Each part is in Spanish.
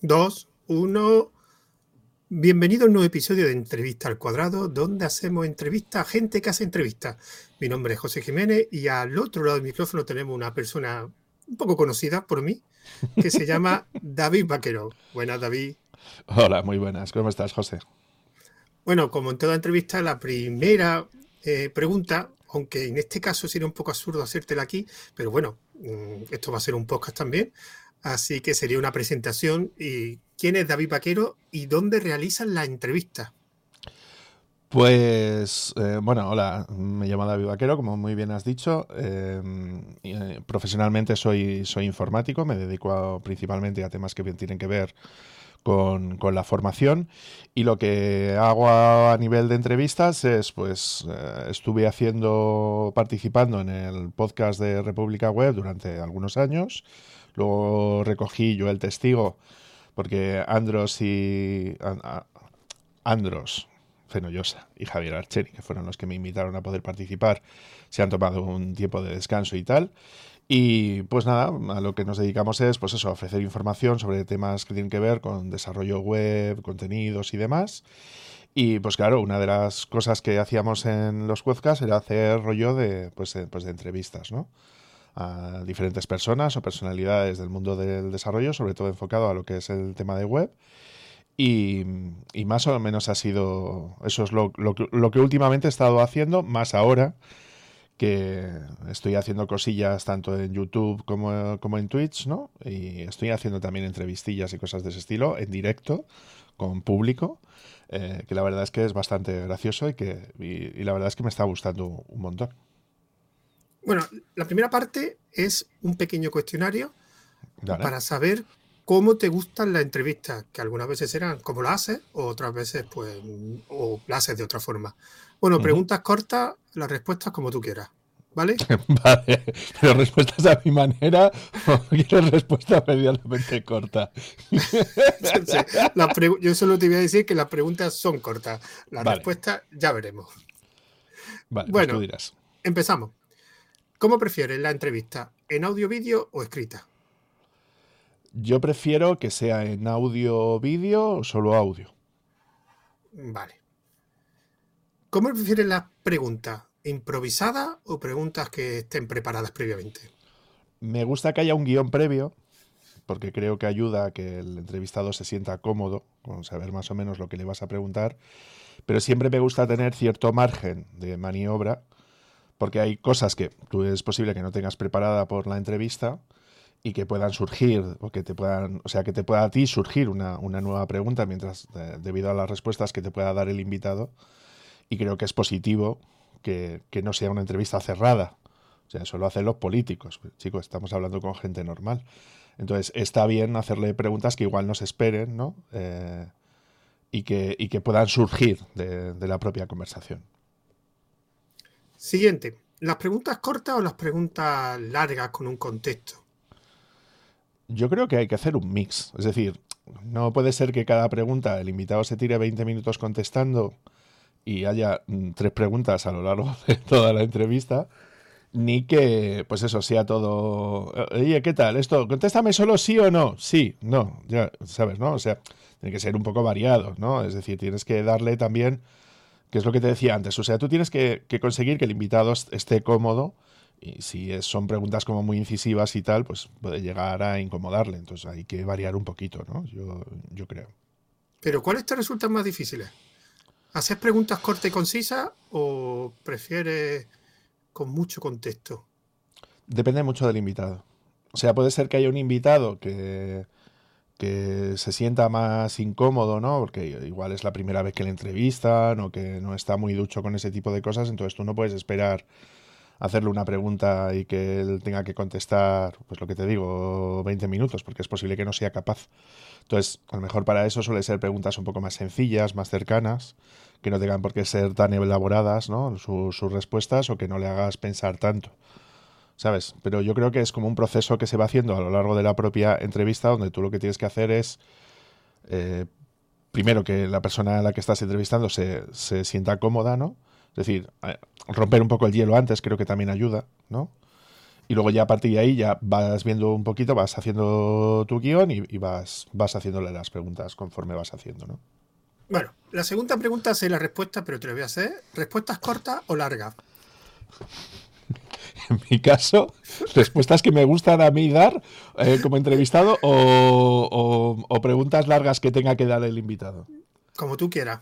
dos, uno. Bienvenido a un nuevo episodio de Entrevista al Cuadrado, donde hacemos entrevistas a gente que hace entrevistas. Mi nombre es José Jiménez y al otro lado del micrófono tenemos una persona un poco conocida por mí, que se llama David Vaquero. Buenas, David. Hola, muy buenas. ¿Cómo estás, José? Bueno, como en toda entrevista, la primera eh, pregunta, aunque en este caso sería un poco absurdo hacértela aquí, pero bueno, mm, esto va a ser un podcast también, así que sería una presentación. ¿Y quién es David Vaquero y dónde realizan la entrevista? Pues, eh, bueno, hola, me llamo David Vaquero, como muy bien has dicho. Eh, eh, profesionalmente soy, soy informático, me dedico principalmente a temas que tienen que ver con, la formación y lo que hago a, nivel de entrevistas es, pues, estuve haciendo, participando en el podcast de República Web durante algunos años, luego recogí yo el testigo porque Andros y... Andros, Fenollosa y Javier Archeri, que fueron los que me invitaron a poder participar, se han tomado un tiempo de descanso y tal. Y pues nada, a lo que nos dedicamos es pues eso, ofrecer información sobre temas que tienen que ver con desarrollo web, contenidos y demás. Y pues claro, una de las cosas que hacíamos en los webcasts era hacer rollo pues, pues de entrevistas, ¿no? A diferentes personas o personalidades del mundo del desarrollo, sobre todo enfocado a lo que es el tema de web. Y, más o menos ha sido, eso es lo, que últimamente he estado haciendo, más ahora que estoy haciendo cosillas tanto en YouTube como, en Twitch, ¿no? Y estoy haciendo también entrevistillas y cosas de ese estilo en directo, con público, eh, que la verdad es que es bastante gracioso y que y, la verdad es que me está gustando un montón. Bueno, la primera parte es un pequeño cuestionario para saber cómo te gustan las entrevistas, que algunas veces serán como lo haces, o otras veces, pues, o lo haces de otra forma. Bueno, preguntas cortas, las respuestas como tú quieras. ¿Vale? vale, pero respuestas a mi manera o quieres respuesta medianamente corta. yo solo te voy a decir que las preguntas son cortas. Las respuestas ya veremos. Vale, pues bueno, dirás. empezamos. ¿Cómo prefieres la entrevista? ¿En audio, vídeo o escrita? Yo prefiero que sea en audio, vídeo o solo audio. Vale. ¿Cómo prefieres las preguntas? ¿Improvisadas o preguntas que estén preparadas previamente? Me gusta que haya un guion previo, porque creo que ayuda a que el entrevistado se sienta cómodo con saber más o menos lo que le vas a preguntar. Pero siempre me gusta tener cierto margen de maniobra, porque hay cosas que tú es posible que no tengas preparada por la entrevista y que puedan surgir o que te puedan, o sea, que te pueda a ti surgir una, nueva pregunta mientras debido a las respuestas que te pueda dar el invitado y creo que es positivo que, no sea una entrevista cerrada. O sea, eso lo hacen los políticos. Chicos, estamos hablando con gente normal. Entonces, está bien hacerle preguntas que igual no se esperen, ¿no? Eh, y, que, y que puedan surgir de la propia conversación. Siguiente. ¿Las preguntas cortas o las preguntas largas con un contexto? Yo creo que hay que hacer un mix. Es decir, no puede ser que cada pregunta el invitado se tire 20 minutos contestando y haya mm, tres preguntas a lo largo de toda la entrevista, ni que, pues eso, sea todo, oye, ¿qué tal? Esto, contéstame solo sí o no. Sí, no, ya, ¿sabes? ¿No? O sea, tiene que ser un poco variado, ¿no? Es decir, tienes que darle también, que es lo que te decía antes, o sea, tú tienes que, que conseguir que el invitado esté cómodo y si son preguntas como muy incisivas y tal, pues puede llegar a incomodarle. Entonces hay que variar un poquito, ¿no? Yo, yo creo. Pero ¿cuáles te resultan más difíciles? ¿Haces preguntas cortas y concisas o prefieres con mucho contexto? Depende mucho del invitado. O sea, puede ser que haya un invitado que, que se sienta más incómodo, ¿no? Porque igual es la primera vez que le entrevistan o que no está muy ducho con ese tipo de cosas, entonces tú no puedes esperar hacerle una pregunta y que él tenga que contestar, pues lo que te digo, 20 minutos, porque es posible que no sea capaz. Entonces, a lo mejor para eso suele ser preguntas un poco más sencillas, más cercanas, que no tengan por qué ser tan elaboradas, ¿no? Sus, respuestas o que no le hagas pensar tanto. ¿Sabes? Pero yo creo que es como un proceso que se va haciendo a lo largo de la propia entrevista, donde tú lo que tienes que hacer es eh, primero que la persona a la que estás entrevistando se, se sienta cómoda, ¿no? Es decir, eh, romper un poco el hielo antes creo que también ayuda, ¿no? Y luego ya a partir de ahí ya vas viendo un poquito, vas haciendo tu guion y, vas, vas haciéndole las preguntas conforme vas haciendo, ¿no? Bueno, la segunda pregunta es la respuesta, pero te la voy a hacer. ¿Respuestas cortas o largas? En mi caso, respuestas que me gustan a mí dar eh, como entrevistado o, preguntas largas que tenga que dar el invitado. Como tú quieras.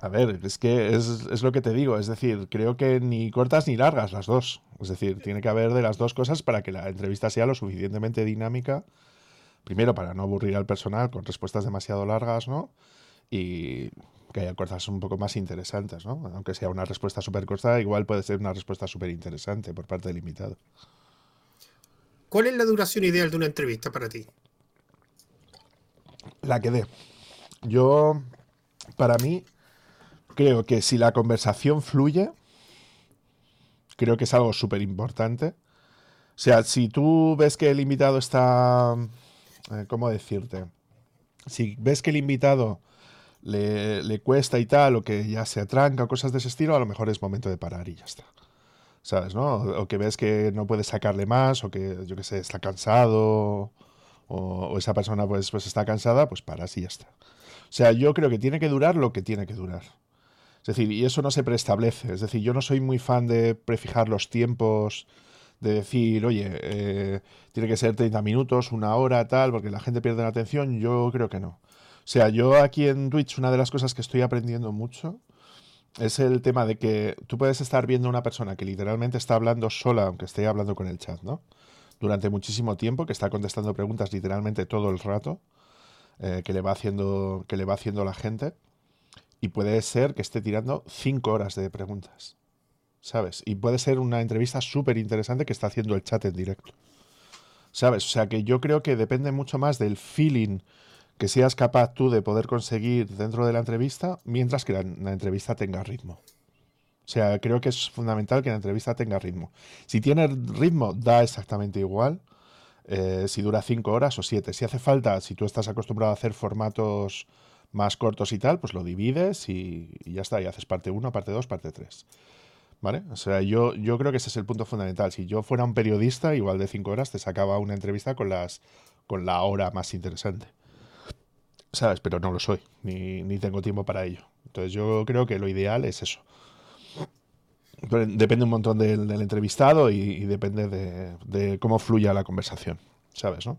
A ver, es que es, lo que te digo. Es decir, creo que ni cortas ni largas las dos. Es decir, tiene que haber de las dos cosas para que la entrevista sea lo suficientemente dinámica. Primero, para no aburrir al personal con respuestas demasiado largas, ¿no? Y que haya cosas un poco más interesantes, ¿no? Aunque sea una respuesta súper corta, igual puede ser una respuesta súper interesante por parte del invitado. ¿Cuál es la duración ideal de una entrevista para ti? La que dé. Yo, para mí, creo que si la conversación fluye, creo que es algo súper importante. O sea, si tú ves que el invitado está... Eh, ¿Cómo decirte? Si ves que el invitado le, cuesta y tal, o que ya se atranca, cosas de ese estilo, a lo mejor es momento de parar y ya está. ¿Sabes, no? O que ves que no puedes sacarle más, o que, yo qué sé, está cansado, o, esa persona pues, pues está cansada, pues paras y ya está. O sea, yo creo que tiene que durar lo que tiene que durar. Es decir, y eso no se preestablece. Es decir, yo no soy muy fan de prefijar los tiempos, de decir, oye, eh, tiene que ser 30 minutos, una hora, tal, porque la gente pierde la atención. Yo creo que no. Sea, yo aquí en Twitch, una de las cosas que estoy aprendiendo mucho es el tema de que tú puedes estar viendo a una persona que literalmente está hablando sola, aunque esté hablando con el chat, ¿no? Durante muchísimo tiempo, que está contestando preguntas literalmente todo el rato, eh, que le va haciendo, que le va haciendo la gente y puede ser que esté tirando cinco horas de preguntas, ¿sabes? Y puede ser una entrevista súper interesante que está haciendo el chat en directo, ¿sabes? O sea que yo creo que depende mucho más del feeling que seas capaz tú de poder conseguir dentro de la entrevista, mientras que la, entrevista tenga ritmo. O sea, creo que es fundamental que la entrevista tenga ritmo. Si tiene ritmo, da exactamente igual. Eh, si dura cinco horas o siete. Si hace falta, si tú estás acostumbrado a hacer formatos más cortos y tal, pues lo divides y, ya está, y haces parte 1, parte 2, parte 3. ¿Vale? O sea, yo, yo creo que ese es el punto fundamental. Si yo fuera un periodista, igual de 5 horas, te sacaba una entrevista con, las, con la hora más interesante. ¿Sabes? Pero no lo soy, ni, ni tengo tiempo para ello. Entonces yo creo que lo ideal es eso. depende un montón del, entrevistado y, depende de, de, cómo fluya la conversación, ¿sabes? ¿no?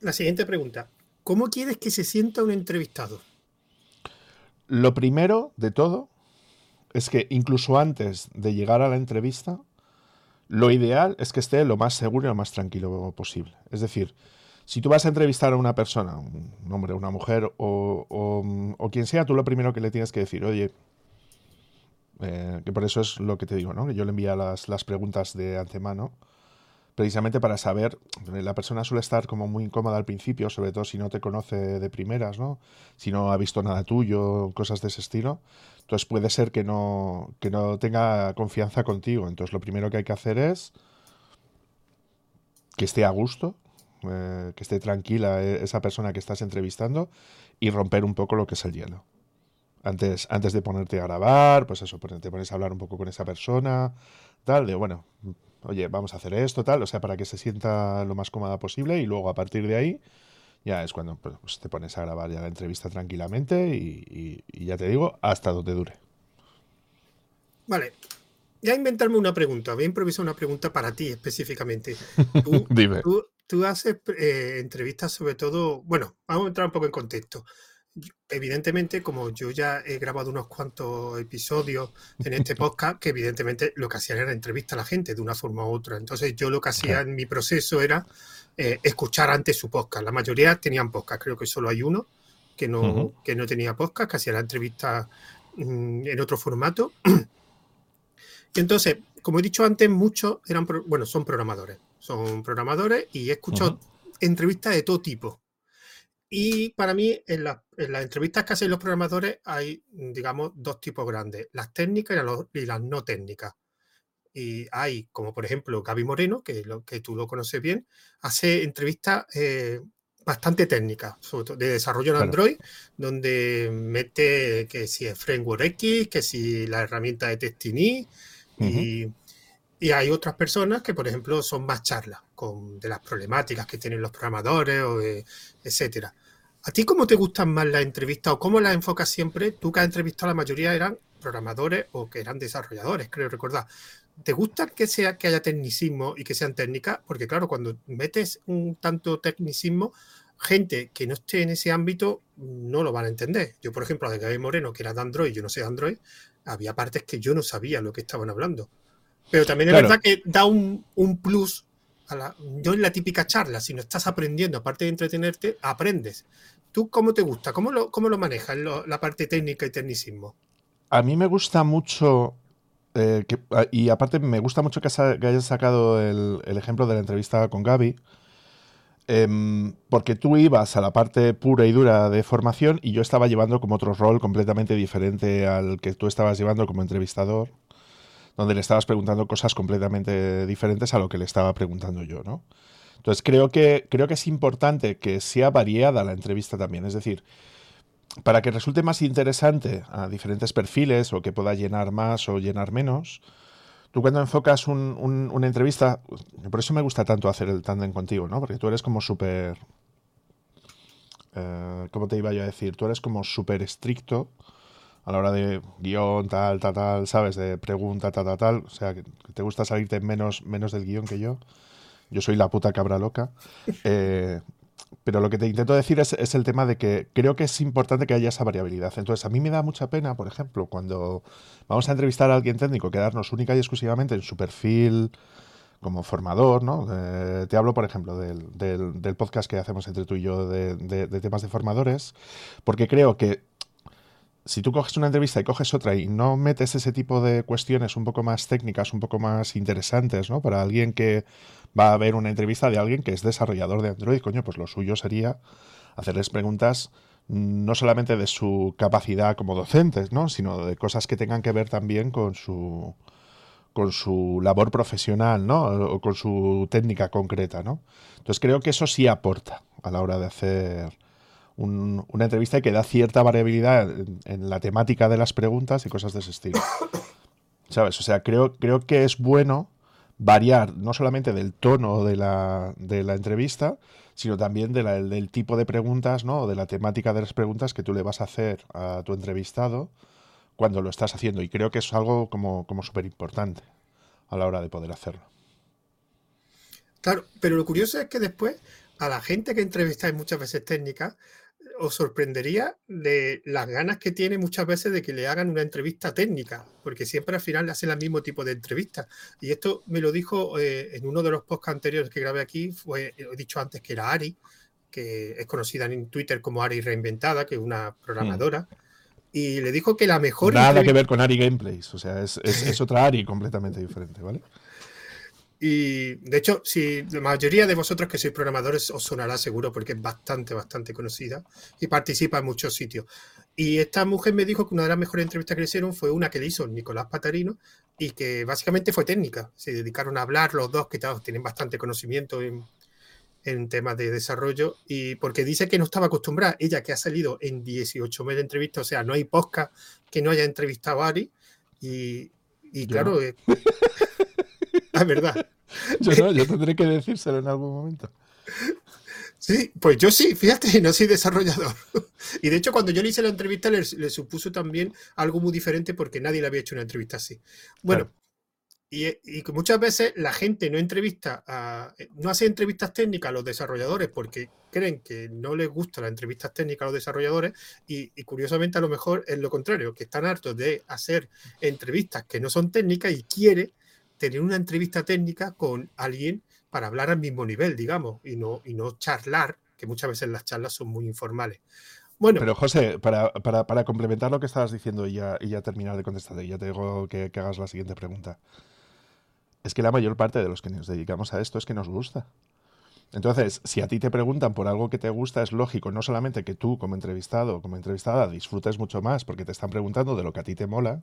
La siguiente pregunta. ¿Cómo quieres que se sienta un entrevistado? Lo primero de todo es que incluso antes de llegar a la entrevista, lo ideal es que esté lo más seguro y lo más tranquilo posible. Es decir, si tú vas a entrevistar a una persona, un hombre, una mujer o, quien sea, tú lo primero que le tienes que decir, oye, eh, que por eso es lo que te digo, ¿no? Que yo le envía las, preguntas de antemano precisamente para saber, la persona suele estar como muy incómoda al principio, sobre todo si no te conoce de primeras, ¿no? Si no ha visto nada tuyo, cosas de ese estilo. Entonces puede ser que no, que no tenga confianza contigo. Entonces lo primero que hay que hacer es que esté a gusto, eh, que esté tranquila eh, esa persona que estás entrevistando y romper un poco lo que es el hielo. Antes, antes de ponerte a grabar, pues eso, te pones a hablar un poco con esa persona, tal, de bueno, oye, vamos a hacer esto, tal, o sea, para que se sienta lo más cómoda posible y luego a partir de ahí ya es cuando pues, pues te pones a grabar ya la entrevista tranquilamente y, ya te digo, hasta donde dure. Vale, ya inventarme una pregunta, voy a improvisar una pregunta para ti específicamente. Dime. Tú, haces eh, entrevistas sobre todo, bueno, vamos a entrar un poco en contexto evidentemente, como yo ya he grabado unos cuantos episodios en este podcast, que evidentemente lo que hacían era entrevistar a la gente de una forma u otra. Entonces yo lo que hacía en mi proceso era eh, escuchar antes su podcast. La mayoría tenían podcast, creo que solo hay uno que no, que no tenía podcast, que hacía la entrevista mm, en otro formato. y entonces, como he dicho antes, muchos eran, bueno, son programadores. Son programadores y he escuchado entrevistas de todo tipo. Y para mí, en, las entrevistas que hacen los programadores hay, digamos, dos tipos grandes, las técnicas y, las no técnicas. Y hay, como por ejemplo, Gaby Moreno, que, lo, que tú lo conoces bien, hace entrevistas eh, bastante técnicas, sobre todo de desarrollo en Android, donde mete que si es Framework X, que si la herramienta de Testini, y, Y hay otras personas que, por ejemplo, son más charlas con, de las problemáticas que tienen los programadores, o, etcétera. ¿A ti cómo te gustan más las entrevistas o cómo las enfocas siempre? Tú que has entrevistado, la mayoría eran programadores o que eran desarrolladores, creo recordar. ¿Te gusta que, sea, que haya tecnicismo y que sean técnicas? Porque claro, cuando metes un tanto tecnicismo, gente que no esté en ese ámbito no lo van a entender. Yo, por ejemplo, de Gaby Moreno, que era de Android, yo no sé de Android, había partes que yo no sabía lo que estaban hablando. Pero también es verdad que da un, plus, a la, no en la típica charla, sino estás aprendiendo, aparte de entretenerte, aprendes. ¿Tú cómo te gusta? ¿Cómo lo, cómo lo manejas la parte técnica y tecnicismo? A mí me gusta mucho eh, y aparte me gusta mucho que, hayas sacado el, ejemplo de la entrevista con Gaby, em, porque tú ibas a la parte pura y dura de formación y yo estaba llevando como otro rol completamente diferente al que tú estabas llevando como entrevistador, donde le estabas preguntando cosas completamente diferentes a lo que le estaba preguntando yo, ¿no? Entonces creo que, creo que es importante que sea variada la entrevista también, es decir, para que resulte más interesante a diferentes perfiles o que pueda llenar más o llenar menos, tú cuando enfocas una entrevista, por eso me gusta tanto hacer el tándem contigo, ¿no? Porque tú eres como súper... Eh, ¿Cómo te iba yo a decir? Tú eres como súper estricto a la hora de guion, tal, tal, tal, ¿sabes? De pregunta, tal, tal, tal. O sea, que te gusta salirte menos, menos del guion que yo. Yo soy la puta cabra loca. Eh, pero lo que te intento decir es, el tema de que creo que es importante que haya esa variabilidad. Entonces, a mí me da mucha pena, por ejemplo, cuando vamos a entrevistar a alguien técnico, quedarnos única y exclusivamente en su perfil como formador, ¿no? Eh, te hablo, por ejemplo, del, del, podcast que hacemos entre tú y yo de, de temas de formadores, porque creo que si tú coges una entrevista y coges otra y no metes ese tipo de cuestiones un poco más técnicas, un poco más interesantes, ¿no? Para alguien que va a ver una entrevista de alguien que es desarrollador de Android, coño, pues lo suyo sería hacerles preguntas no solamente de su capacidad como docentes, ¿no? sino de cosas que tengan que ver también con su con su labor profesional, ¿no? O con su técnica concreta, ¿no? Entonces creo que eso sí aporta a la hora de hacer una entrevista que da cierta variabilidad en, en, la temática de las preguntas y cosas de ese estilo. ¿Sabes? O sea, creo, creo que es bueno variar no solamente del tono de la, de la entrevista, sino también de del tipo de preguntas, ¿no? O de la temática de las preguntas que tú le vas a hacer a tu entrevistado cuando lo estás haciendo. Y creo que es algo como, como súper importante a la hora de poder hacerlo. Claro, pero lo curioso es que después a la gente que entrevistáis muchas veces técnica, os sorprendería de las ganas que tiene muchas veces de que le hagan una entrevista técnica, porque siempre al final le hacen el mismo tipo de entrevista. Y esto me lo dijo eh, en uno de los podcasts anteriores que grabé aquí, fue, he dicho antes que era Ari, que es conocida en Twitter como Ari Reinventada, que es una programadora. Hmm. Y le dijo que la mejor. Nada que ver con Ari Gameplays, o sea, es, es otra Ari completamente diferente, ¿vale? Y de hecho, si la mayoría de vosotros que sois programadores os sonará seguro porque es bastante, bastante conocida y participa en muchos sitios. Y esta mujer me dijo que una de las mejores entrevistas que le hicieron fue una que le hizo Nicolás Patarino y que básicamente fue técnica. Se dedicaron a hablar los dos que tienen bastante conocimiento en, en temas de desarrollo y porque dice que no estaba acostumbrada, ella que ha salido en 18 meses de entrevistas, o sea, no hay podcast que no haya entrevistado a Ari y, y claro, es verdad. Yo no, yo tendré que decírselo en algún momento. Sí, pues yo sí, fíjate, no soy desarrollador. Y de hecho, cuando yo le hice la entrevista, le, supuso también algo muy diferente porque nadie le había hecho una entrevista así. Bueno, y, y, muchas veces la gente no entrevista, a, no hace entrevistas técnicas a los desarrolladores porque creen que no les gustan las entrevistas técnicas a los desarrolladores y, y, curiosamente a lo mejor es lo contrario, que están hartos de hacer entrevistas que no son técnicas y quiere tener una entrevista técnica con alguien para hablar al mismo nivel, digamos, y no, y no charlar, que muchas veces las charlas son muy informales. Bueno. Pero José, para, para, complementar lo que estabas diciendo y ya, y ya terminar de contestar, ya te digo que, que hagas la siguiente pregunta. Es que la mayor parte de los que nos dedicamos a esto es que nos gusta. Entonces, si a ti te preguntan por algo que te gusta, es lógico no solamente que tú como entrevistado o como entrevistada disfrutes mucho más porque te están preguntando de lo que a ti te mola,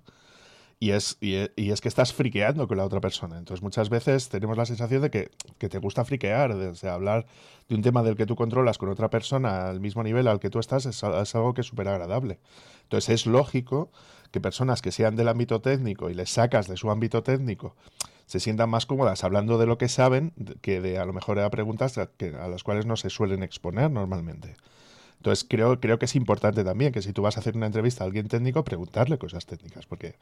y es, y, es que estás friqueando con la otra persona. Entonces muchas veces tenemos la sensación de que, te gusta friquear, de, hablar de un tema del que tú controlas con otra persona al mismo nivel al que tú estás es, algo que es súper agradable. Entonces es lógico que personas que sean del ámbito técnico y les sacas de su ámbito técnico se sientan más cómodas hablando de lo que saben que de a lo mejor a preguntas a, a las cuales no se suelen exponer normalmente. Entonces creo, creo que es importante también que si tú vas a hacer una entrevista a alguien técnico, preguntarle cosas técnicas, porque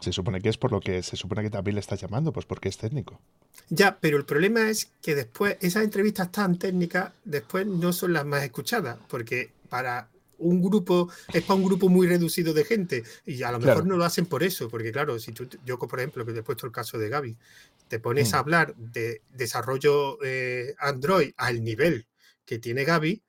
se supone que es por lo que se supone que también le estás llamando, pues porque es técnico. Ya, pero el problema es que después esas entrevistas tan técnicas después no son las más escuchadas, porque para un grupo es para un grupo muy reducido de gente y a lo mejor no lo hacen por eso, porque claro, si tú, yo por ejemplo, que te he puesto el caso de Gaby, te pones a mm. hablar de desarrollo eh, Android al nivel que tiene Gaby,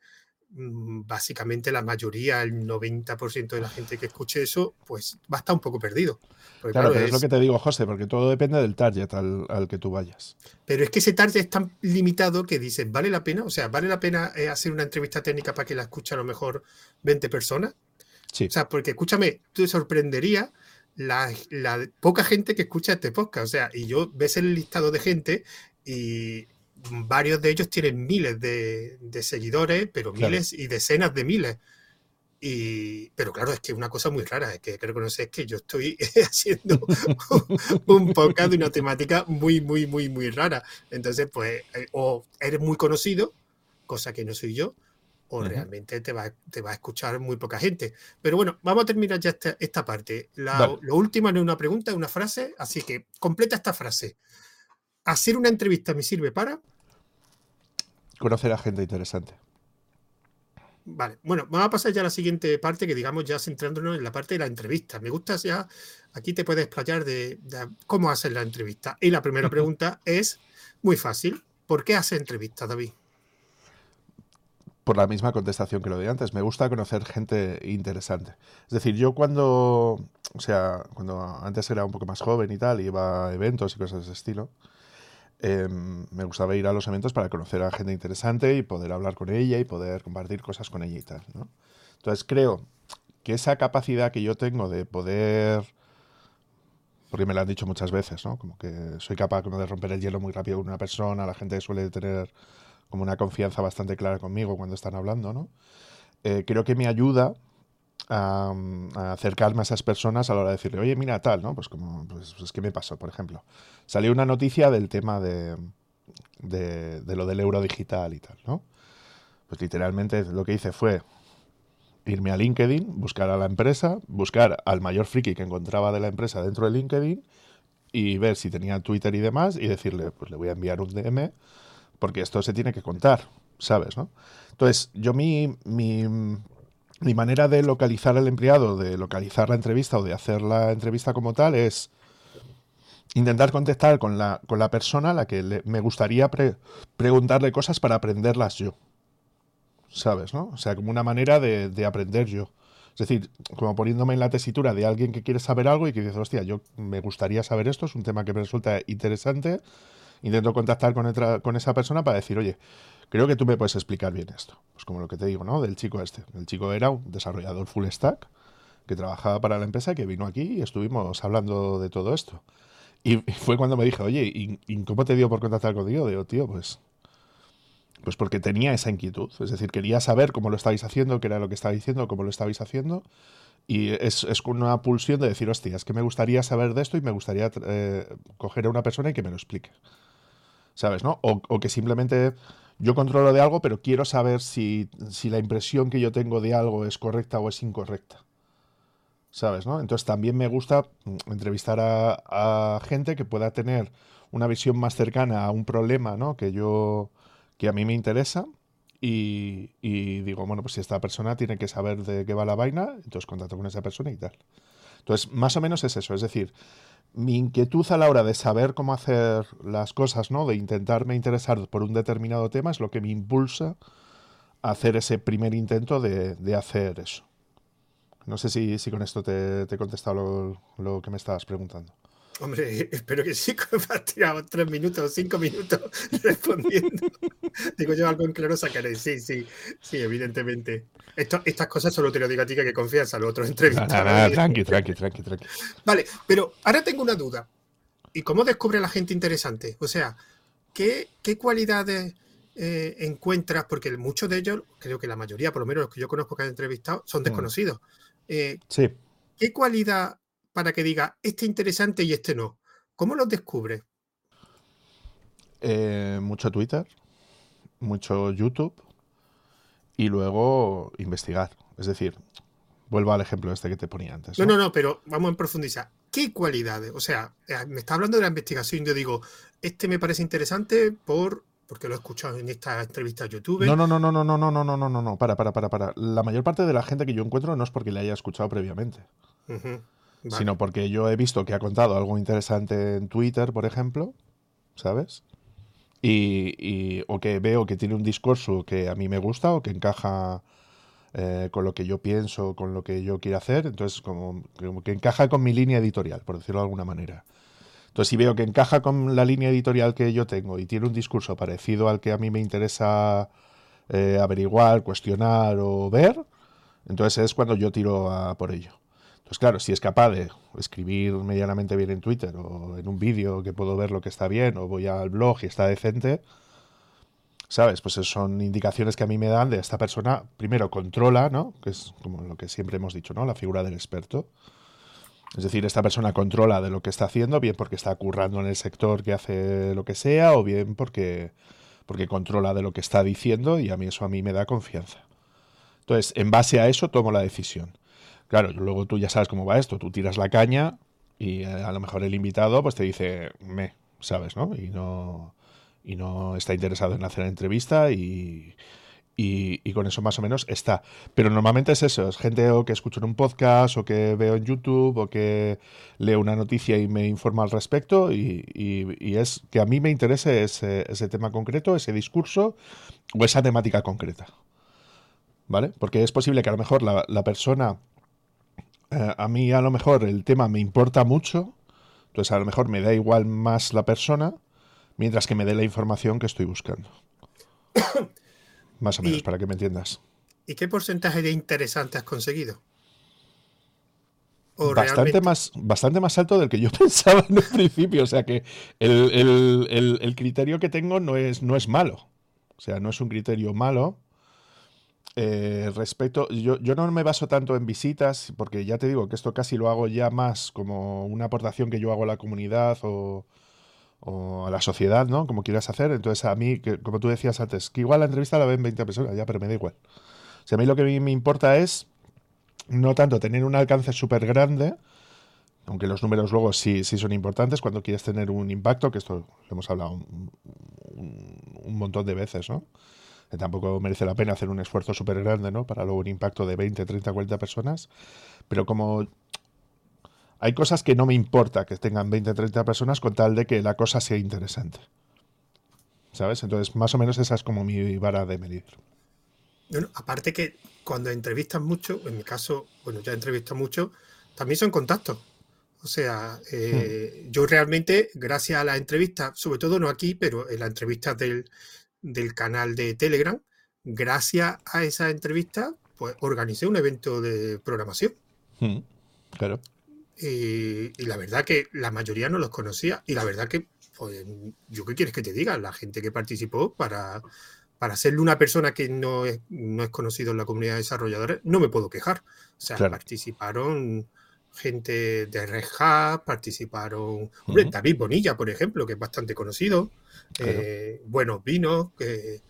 básicamente la mayoría, el 90% de la gente que escuche eso, pues va a estar un poco perdido. claro, pero es... lo que te digo, José, porque todo depende del target al, que tú vayas. Pero es que ese target es tan limitado que dices, ¿vale la pena? O sea, ¿vale la pena eh, hacer una entrevista técnica para que la escuche a lo mejor 20 personas? Sí. O sea, porque escúchame, tú te sorprendería la, la poca gente que escucha este podcast. O sea, y yo ves el listado de gente y varios de ellos tienen miles de, seguidores, pero miles y decenas de miles. Y, pero claro, es que una cosa muy rara, es que hay que reconocer que yo estoy haciendo un podcast de una temática muy, muy, muy, muy rara. Entonces, pues, eh, o eres muy conocido, cosa que no soy yo, o realmente te va, te va a escuchar muy poca gente. Pero bueno, vamos a terminar ya esta, parte. Lo último no es una pregunta, es una frase, así que completa esta frase hacer una entrevista me sirve para... Conocer a gente interesante. Vale, bueno, vamos a pasar ya a la siguiente parte, que digamos ya centrándonos en la parte de la entrevista. Me gusta ya, aquí te puedes explayar de, cómo hacer la entrevista. Y la primera pregunta es muy fácil. ¿Por qué hace entrevista, David? Por la misma contestación que lo de antes. Me gusta conocer gente interesante. Es decir, yo cuando, o sea, cuando antes era un poco más joven y tal, iba a eventos y cosas de ese estilo, Em, me gustaba ir a los eventos para conocer a gente interesante y poder hablar con ella y poder compartir cosas con ella y tal. ¿no? Entonces creo que esa capacidad que yo tengo de poder, porque me lo han dicho muchas veces, ¿no? como que soy capaz como de romper el hielo muy rápido con una persona, la gente suele tener como una confianza bastante clara conmigo cuando están hablando, ¿no? Eh, creo que me ayuda a, acercarme a esas personas a la hora de decirle, oye, mira, tal, ¿no? Pues como, pues, pues ¿qué me pasó? Por ejemplo, salió una noticia del tema de, de, lo del euro digital y tal, ¿no? Pues literalmente lo que hice fue irme a LinkedIn, buscar a la empresa, buscar al mayor friki que encontraba de la empresa dentro de LinkedIn y ver si tenía Twitter y demás y decirle, pues le voy a enviar un DM porque esto se tiene que contar, ¿sabes? ¿no? Entonces, yo mi, mi mi manera de localizar al empleado, de localizar la entrevista o de hacer la entrevista como tal es intentar contestar con la, con la persona a la que me gustaría preguntarle cosas para aprenderlas yo. ¿Sabes? ¿no? O sea, como una manera de, de, aprender yo. Es decir, como poniéndome en la tesitura de alguien que quiere saber algo y que dice, hostia, yo me gustaría saber esto, es un tema que me resulta interesante. Intento contactar con, con esa persona para decir, oye, Creo que tú me puedes explicar bien esto. Pues como lo que te digo, ¿no? Del chico este. El chico era un desarrollador full stack que trabajaba para la empresa que vino aquí y estuvimos hablando de todo esto. Y fue cuando me dije, oye, ¿y, cómo te dio por contactar contigo? Digo, tío, pues, pues porque tenía esa inquietud. Es decir, quería saber cómo lo estáis haciendo, qué era lo que estaba diciendo, cómo lo estabais haciendo. Y es, es una pulsión de decir, hostia, es que me gustaría saber de esto y me gustaría eh, coger a una persona y que me lo explique. ¿Sabes, no? O, o que simplemente yo controlo de algo, pero quiero saber si, la impresión que yo tengo de algo es correcta o es incorrecta. ¿Sabes? ¿no? Entonces también me gusta mm, entrevistar a, gente que pueda tener una visión más cercana a un problema ¿no? que yo que a mí me interesa y, y, digo, bueno, pues si esta persona tiene que saber de qué va la vaina, entonces contacto con esa persona y tal. Entonces, más o menos es eso, es decir, mi inquietud a la hora de saber cómo hacer las cosas, ¿no? De intentarme interesar por un determinado tema es lo que me impulsa a hacer ese primer intento de, hacer eso. No sé si, si con esto te, he contestado lo, que me estabas preguntando. Hombre, espero que sí, me has tirado tres minutos, cinco minutos respondiendo. digo yo algo en claro sacaré. Sí, sí, sí, evidentemente. estas cosas solo te lo digo a ti que confías a los otros entrevistados. tranqui, tranqui, tranqui, tranqui. Vale, pero ahora tengo una duda. ¿Y cómo descubre a la gente interesante? O sea, ¿qué, qué cualidades eh, encuentras? Porque muchos de ellos, creo que la mayoría, por lo menos los que yo conozco que han entrevistado, son mm. desconocidos. Eh, sí. ¿Qué cualidad para que diga este interesante y este no? ¿Cómo los descubres? Eh, mucho Twitter, mucho YouTube y luego investigar. Es decir, vuelvo al ejemplo este que te ponía antes. No, no, no, pero vamos a profundizar. ¿Qué cualidades? O sea, eh, me está hablando de la investigación. Yo digo, este me parece interesante por porque lo he escuchado en esta entrevista a YouTube. No, no, no, no, no, no, no, no, no, no, no, no, para, para, para, para. La mayor parte de la gente que yo encuentro no es porque le haya escuchado previamente, sino porque yo he visto que ha contado algo interesante en Twitter, por ejemplo, ¿sabes? Y, y, o que veo que tiene un discurso que a mí me gusta o que encaja eh, con lo que yo pienso, con lo que yo quiero hacer, entonces como, como que encaja con mi línea editorial, por decirlo de alguna manera. Entonces, si veo que encaja con la línea editorial que yo tengo y tiene un discurso parecido al que a mí me interesa eh, averiguar, cuestionar o ver, entonces es cuando yo tiro a por ello. Entonces, claro, si es capaz de escribir medianamente bien en Twitter o en un vídeo que puedo ver lo que está bien o voy al blog y está decente, ¿sabes? Pues son indicaciones que a mí me dan de esta persona, primero controla, ¿no? Que es como lo que siempre hemos dicho, ¿no? La figura del experto. Es decir, esta persona controla de lo que está haciendo, bien porque está currando en el sector que hace lo que sea, o bien porque, porque controla de lo que está diciendo y a mí eso a mí me da confianza. Entonces, en base a eso tomo la decisión. Claro, luego tú ya sabes cómo va esto, tú tiras la caña y eh, a lo mejor el invitado pues te dice, me, ¿sabes? ¿no? Y no, y no está interesado en hacer la entrevista y, y, con eso más o menos está. Pero normalmente es eso, es gente o que escucho en un podcast o que veo en YouTube o que leo una noticia y me informa al respecto y, es que a mí me interese ese, tema concreto, ese discurso o esa temática concreta. ¿Vale? Porque es posible que a lo mejor la, persona, eh, a mí a lo mejor el tema me importa mucho, entonces a lo mejor me da igual más la persona, mientras que me dé la información que estoy buscando. Más o menos, para que me entiendas. ¿Y qué porcentaje de interesante has conseguido? Bastante más, bastante más alto del que yo pensaba en un principio. O sea que el, criterio que tengo no es, no es malo. O sea, no es un criterio malo. Eh, respecto, yo, yo, no me baso tanto en visitas, porque ya te digo que esto casi lo hago ya más como una aportación que yo hago a la comunidad o, a la sociedad, ¿no? Como quieras hacer. Entonces, a mí, como tú decías antes, que igual la entrevista la ven 20 personas, ya, pero me da igual. O sea, a mí lo que me importa es no tanto tener un alcance súper grande, aunque los números luego sí, sí son importantes cuando quieres tener un impacto, que esto lo hemos hablado un, un, montón de veces, ¿no? Tampoco merece la pena hacer un esfuerzo súper grande, ¿no? Para luego un impacto de 20, 30, 40 personas. Pero como hay cosas que no me importa que tengan 20 o 30 personas con tal de que la cosa sea interesante. ¿Sabes? Entonces, más o menos esa es como mi vara de medir. Bueno, aparte que cuando entrevistas mucho, en mi caso, bueno, ya entrevisto mucho, también son contactos. O sea, eh, hmm. yo realmente, gracias a la entrevista, sobre todo no aquí, pero en la entrevista del, canal de Telegram, gracias a esa entrevista, pues organicé un evento de programación. Hmm, claro. Y, la verdad que la mayoría no los conocía. Y la verdad que, pues, yo qué quieres que te diga, la gente que participó para, para serle una persona que no es, no es conocido en la comunidad de desarrolladores, no me puedo quejar. O sea, participaron gente de Red Hat, participaron David Bonilla, por ejemplo, que es bastante conocido, eh, Buenos Vinos, que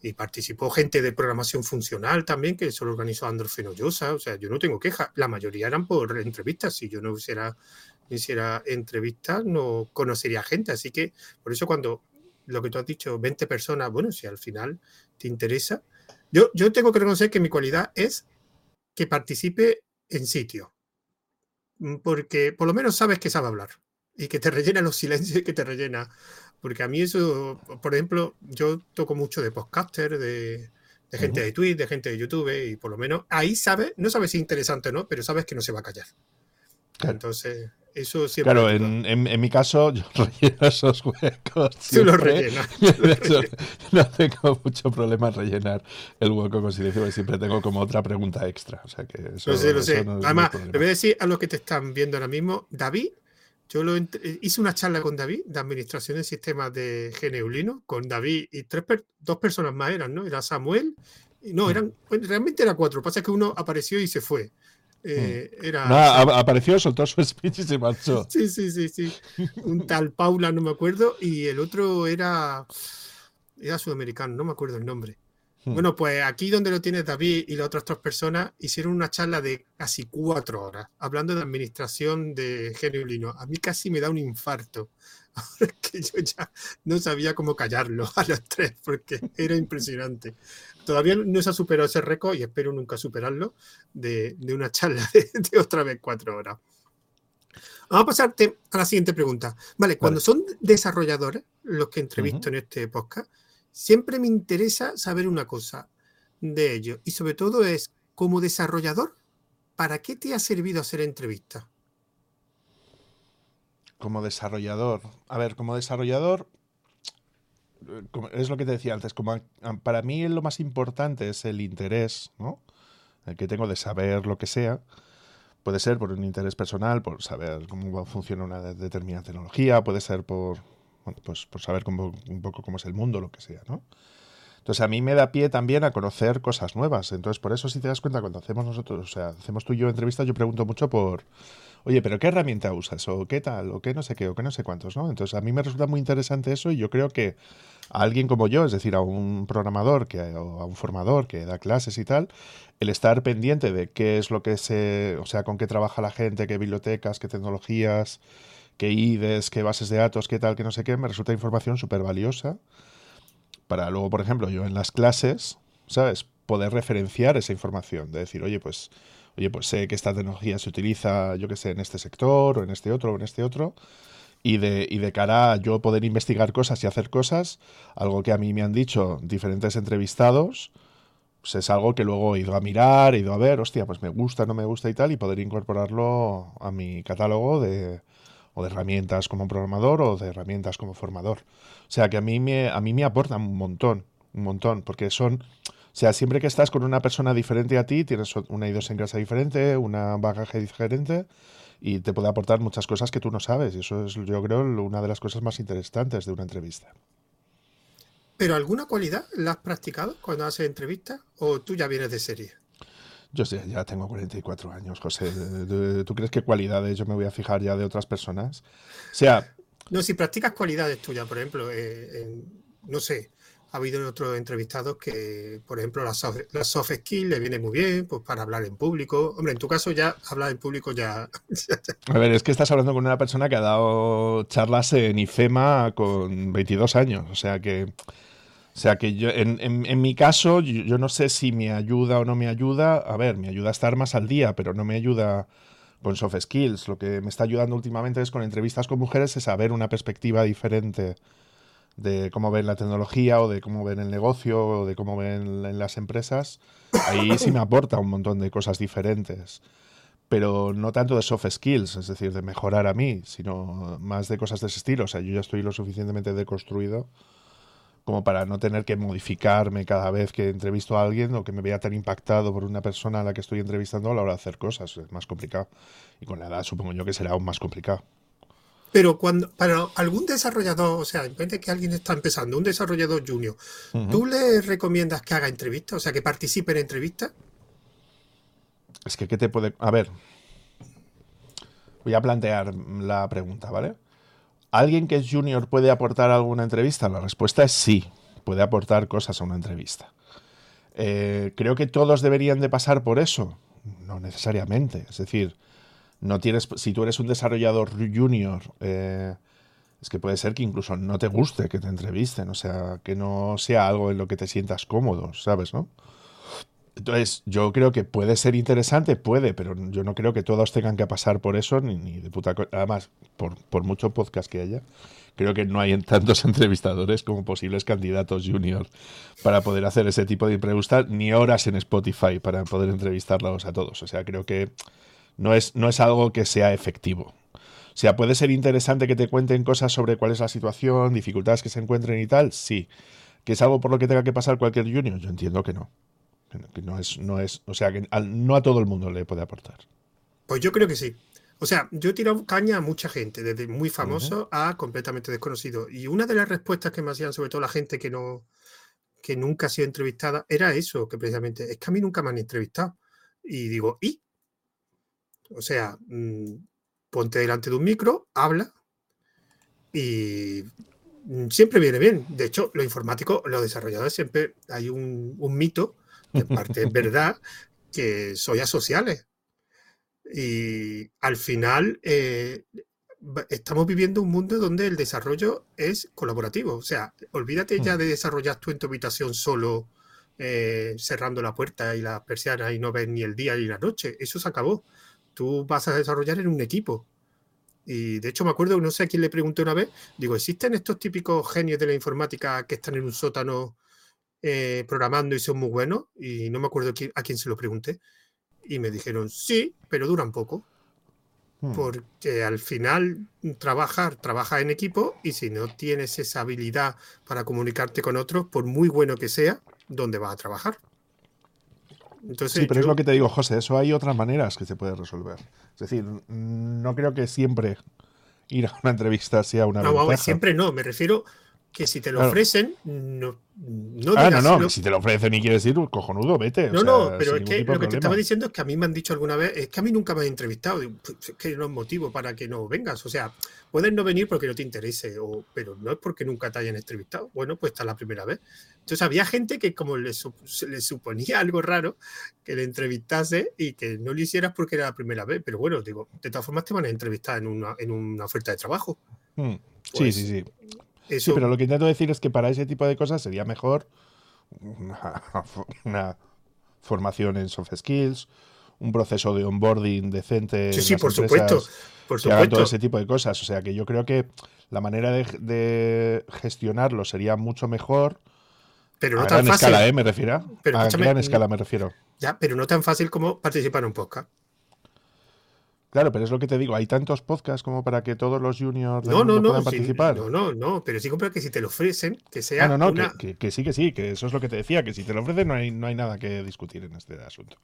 y participó gente de programación funcional también, que eso lo organizó Andrés Fenollosa. O sea, yo no tengo queja. La mayoría eran por entrevistas. Si yo no hiciera, hiciera entrevistas, no conocería gente. Así que, por eso cuando lo que tú has dicho, 20 personas, bueno, si al final te interesa. Yo, yo tengo que reconocer que mi cualidad es que participe en sitio. Porque por lo menos sabes que sabe hablar y que te rellena los silencios y que te rellena. Porque a mí eso, por ejemplo, yo toco mucho de podcaster, de, gente de Twitch, de gente de YouTube, y por lo menos ahí sabes, no sabes si es interesante o no, pero sabes que no se va a callar. Entonces, eso siempre. Claro, en, en, mi caso, yo relleno esos huecos. Tú los rellenas. no tengo mucho problema en rellenar el hueco con silencio, porque siempre tengo como otra pregunta extra. O sea que eso, lo sé, lo sé. Además, le voy a decir a los que te están viendo ahora mismo, David yo lo eh, hice una charla con David de administración de sistemas de Geneulino, con David y tres dos personas más eran, ¿no? Era Samuel, y no, mm. eran, realmente eran cuatro, pasa que uno apareció y se fue. Eh, era, apareció, soltó su speech y se marchó. Sí, sí, sí, sí. Un tal Paula, no me acuerdo, y el otro era, era sudamericano, no me acuerdo el nombre. Hmm. Bueno, pues aquí donde lo tienes David y las otras tres personas hicieron una charla de casi cuatro horas hablando de administración de genio A mí casi me da un infarto. que yo ya no sabía cómo callarlo a los tres porque era impresionante. Todavía no se ha superado ese récord y espero nunca superarlo de, una charla de, otra vez cuatro horas. Vamos a pasarte a la siguiente pregunta. Vale, cuando son desarrolladores los que entrevisto en este podcast, siempre me interesa saber una cosa de ellos y sobre todo es, como desarrollador, ¿para qué te ha servido hacer entrevistas? Como desarrollador. A ver, como desarrollador, es lo que te decía antes, como para mí lo más importante es el interés, ¿no? El que tengo de saber lo que sea. Puede ser por un interés personal, por saber cómo funciona una determinada tecnología, puede ser por pues por saber un poco cómo es el mundo, lo que sea, ¿no? Entonces a mí me da pie también a conocer cosas nuevas. Entonces por eso si te das cuenta cuando hacemos nosotros, o sea, hacemos tú y yo entrevistas, yo pregunto mucho por, oye, pero ¿qué herramienta usas? O qué tal, o qué no sé qué, o qué no sé cuántos, ¿no? Entonces a mí me resulta muy interesante eso y yo creo que a alguien como yo, es decir, a un programador que, o a un formador que da clases y tal, el estar pendiente de qué es lo que se, o sea, con qué trabaja la gente, qué bibliotecas, qué tecnologías, qué IDES, qué bases de datos, qué tal, qué no sé qué, me resulta información súper valiosa para luego, por ejemplo, yo en las clases, ¿sabes? Poder referenciar esa información, de decir, oye, pues, oye, pues sé que esta tecnología se utiliza, yo qué sé, en este sector, o en este otro, o en este otro, y de, y de cara a yo poder investigar cosas y hacer cosas, algo que a mí me han dicho diferentes entrevistados, pues es algo que luego he ido a mirar, he ido a ver, hostia, pues me gusta, no me gusta y tal, y poder incorporarlo a mi catálogo de, o de herramientas como programador o de herramientas como formador. O sea que a mí me, a mí me aportan un montón, un montón, porque son, o sea, siempre que estás con una persona diferente a ti, tienes una idiosincrasia diferente, una bagaje diferente y te puede aportar muchas cosas que tú no sabes. Y eso es, yo creo, una de las cosas más interesantes de una entrevista. ¿Pero alguna cualidad la has practicado cuando haces entrevistas o tú ya vienes de serie? Yo sé, ya tengo 44 años, José. ¿Tú crees que cualidades yo me voy a fijar ya de otras personas? O sea... No, si practicas cualidades tuyas, por ejemplo, eh, no sé, ha habido otros entrevistados que, por ejemplo, las soft, soft skills le viene muy bien pues, para hablar en público. Hombre, en tu caso ya hablar en público ya... A ver, es que estás hablando con una persona que ha dado charlas en IFEMA con 22 años, o sea que... O sea que yo, en, en, mi caso, yo, no sé si me ayuda o no me ayuda. A ver, me ayuda a estar más al día, pero no me ayuda con soft skills. Lo que me está ayudando últimamente es con entrevistas con mujeres, es saber una perspectiva diferente de cómo ven la tecnología o de cómo ven el negocio o de cómo ven las empresas. Ahí sí me aporta un montón de cosas diferentes. Pero no tanto de soft skills, es decir, de mejorar a mí, sino más de cosas de ese estilo. O sea, yo ya estoy lo suficientemente deconstruido como para no tener que modificarme cada vez que entrevisto a alguien o que me vea tan impactado por una persona a la que estoy entrevistando a la hora de hacer cosas. Es más complicado. Y con la edad supongo yo que será aún más complicado. Pero cuando para algún desarrollador, o sea, en vez de que alguien está empezando, un desarrollador junior, ¿tú le recomiendas que haga entrevistas? O sea, que participe en entrevistas. Es que, ¿qué te puede...? A ver, voy a plantear la pregunta, ¿vale? ¿Alguien que es junior puede aportar alguna entrevista? La respuesta es sí, puede aportar cosas a una entrevista. Eh, creo que todos deberían de pasar por eso. No necesariamente. Es decir, no tienes, si tú eres un desarrollador junior, eh, es que puede ser que incluso no te guste que te entrevisten, o sea, que no sea algo en lo que te sientas cómodo, ¿sabes? ¿no? Entonces, yo creo que puede ser interesante, puede, pero yo no creo que todos tengan que pasar por eso, ni, de puta Además, por, mucho podcast que haya, creo que no hay tantos entrevistadores como posibles candidatos junior para poder hacer ese tipo de entrevistas, ni horas en Spotify para poder entrevistarlos a todos. O sea, creo que no es, no es algo que sea efectivo. O sea, puede ser interesante que te cuenten cosas sobre cuál es la situación, dificultades que se encuentren y tal, sí. ¿Que es algo por lo que tenga que pasar cualquier junior? Yo entiendo que no. Que no es, no es, o sea, que no a todo el mundo le puede aportar. Pues yo creo que sí. O sea, yo he tirado caña a mucha gente, desde muy famoso a completamente desconocido. Y una de las respuestas que me hacían, sobre todo la gente que no, que nunca ha sido entrevistada, era eso, que precisamente es que a mí nunca me han entrevistado. Y digo, ¿y? O sea, mm, ponte delante de un micro, habla y mm, siempre viene bien. De hecho, los informáticos, los desarrolladores, siempre hay un, mito, que en parte es verdad, que soy asociales. Y al final eh, estamos viviendo un mundo donde el desarrollo es colaborativo. O sea, olvídate ya hmm. de desarrollar tú en tu habitación solo, eh, cerrando la puerta y las persianas y no ves ni el día ni la noche. Eso se acabó. Tú vas a desarrollar en un equipo. Y de hecho me acuerdo, no sé a quién le pregunté una vez, digo, ¿existen estos típicos genios de la informática que están en un sótano eh, programando y son muy buenos? Y no me acuerdo a quién se lo pregunté. Y me dijeron, sí, pero duran poco. Hmm. Porque al final trabajar, trabaja en equipo y si no tienes esa habilidad para comunicarte con otros, por muy bueno que sea, ¿dónde vas a trabajar? sí, pero es lo que te digo, José, eso hay otras maneras que se puede resolver. Es decir, no creo que siempre ir a una entrevista sea una no, siempre no, me refiero que si te lo ofrecen, no, no Ah, no, no, si te lo ofrecen y quieres ir, cojonudo, vete. No, no, pero es que lo que te estaba diciendo es que a mí me han dicho alguna vez, es que a mí nunca me han entrevistado, pues, es que no es motivo para que no vengas, o sea, puedes no venir porque no te interese, o, pero no es porque nunca te hayan entrevistado. Bueno, pues está la primera vez. Entonces había gente que como le, le suponía algo raro que le entrevistase y que no lo hicieras porque era la primera vez, pero bueno, digo, de todas formas te van a entrevistar en una, en una oferta de trabajo. Hmm. pues sí, sí. Sí, pero lo que intento decir es que para ese tipo de cosas sería mejor una, formación en soft skills, un proceso de onboarding decente. Sí, sí, por supuesto. Por supuesto. todo ese tipo de cosas. O sea que yo creo que la manera de, gestionarlo sería mucho mejor. Pero no a tan gran escala, ¿eh? Me refiero. a gran escala me refiero. Ya, pero no tan fácil como participar en un podcast. Claro, pero es lo que te digo, hay tantos podcasts como para que todos los juniors no, no, no, puedan participar. no, no, no, pero sí compro que si te lo ofrecen, que sea. Ah, no, no, que, sí, que sí, que eso es lo que te decía, que si te lo ofrecen no hay, no hay nada que discutir en este asunto.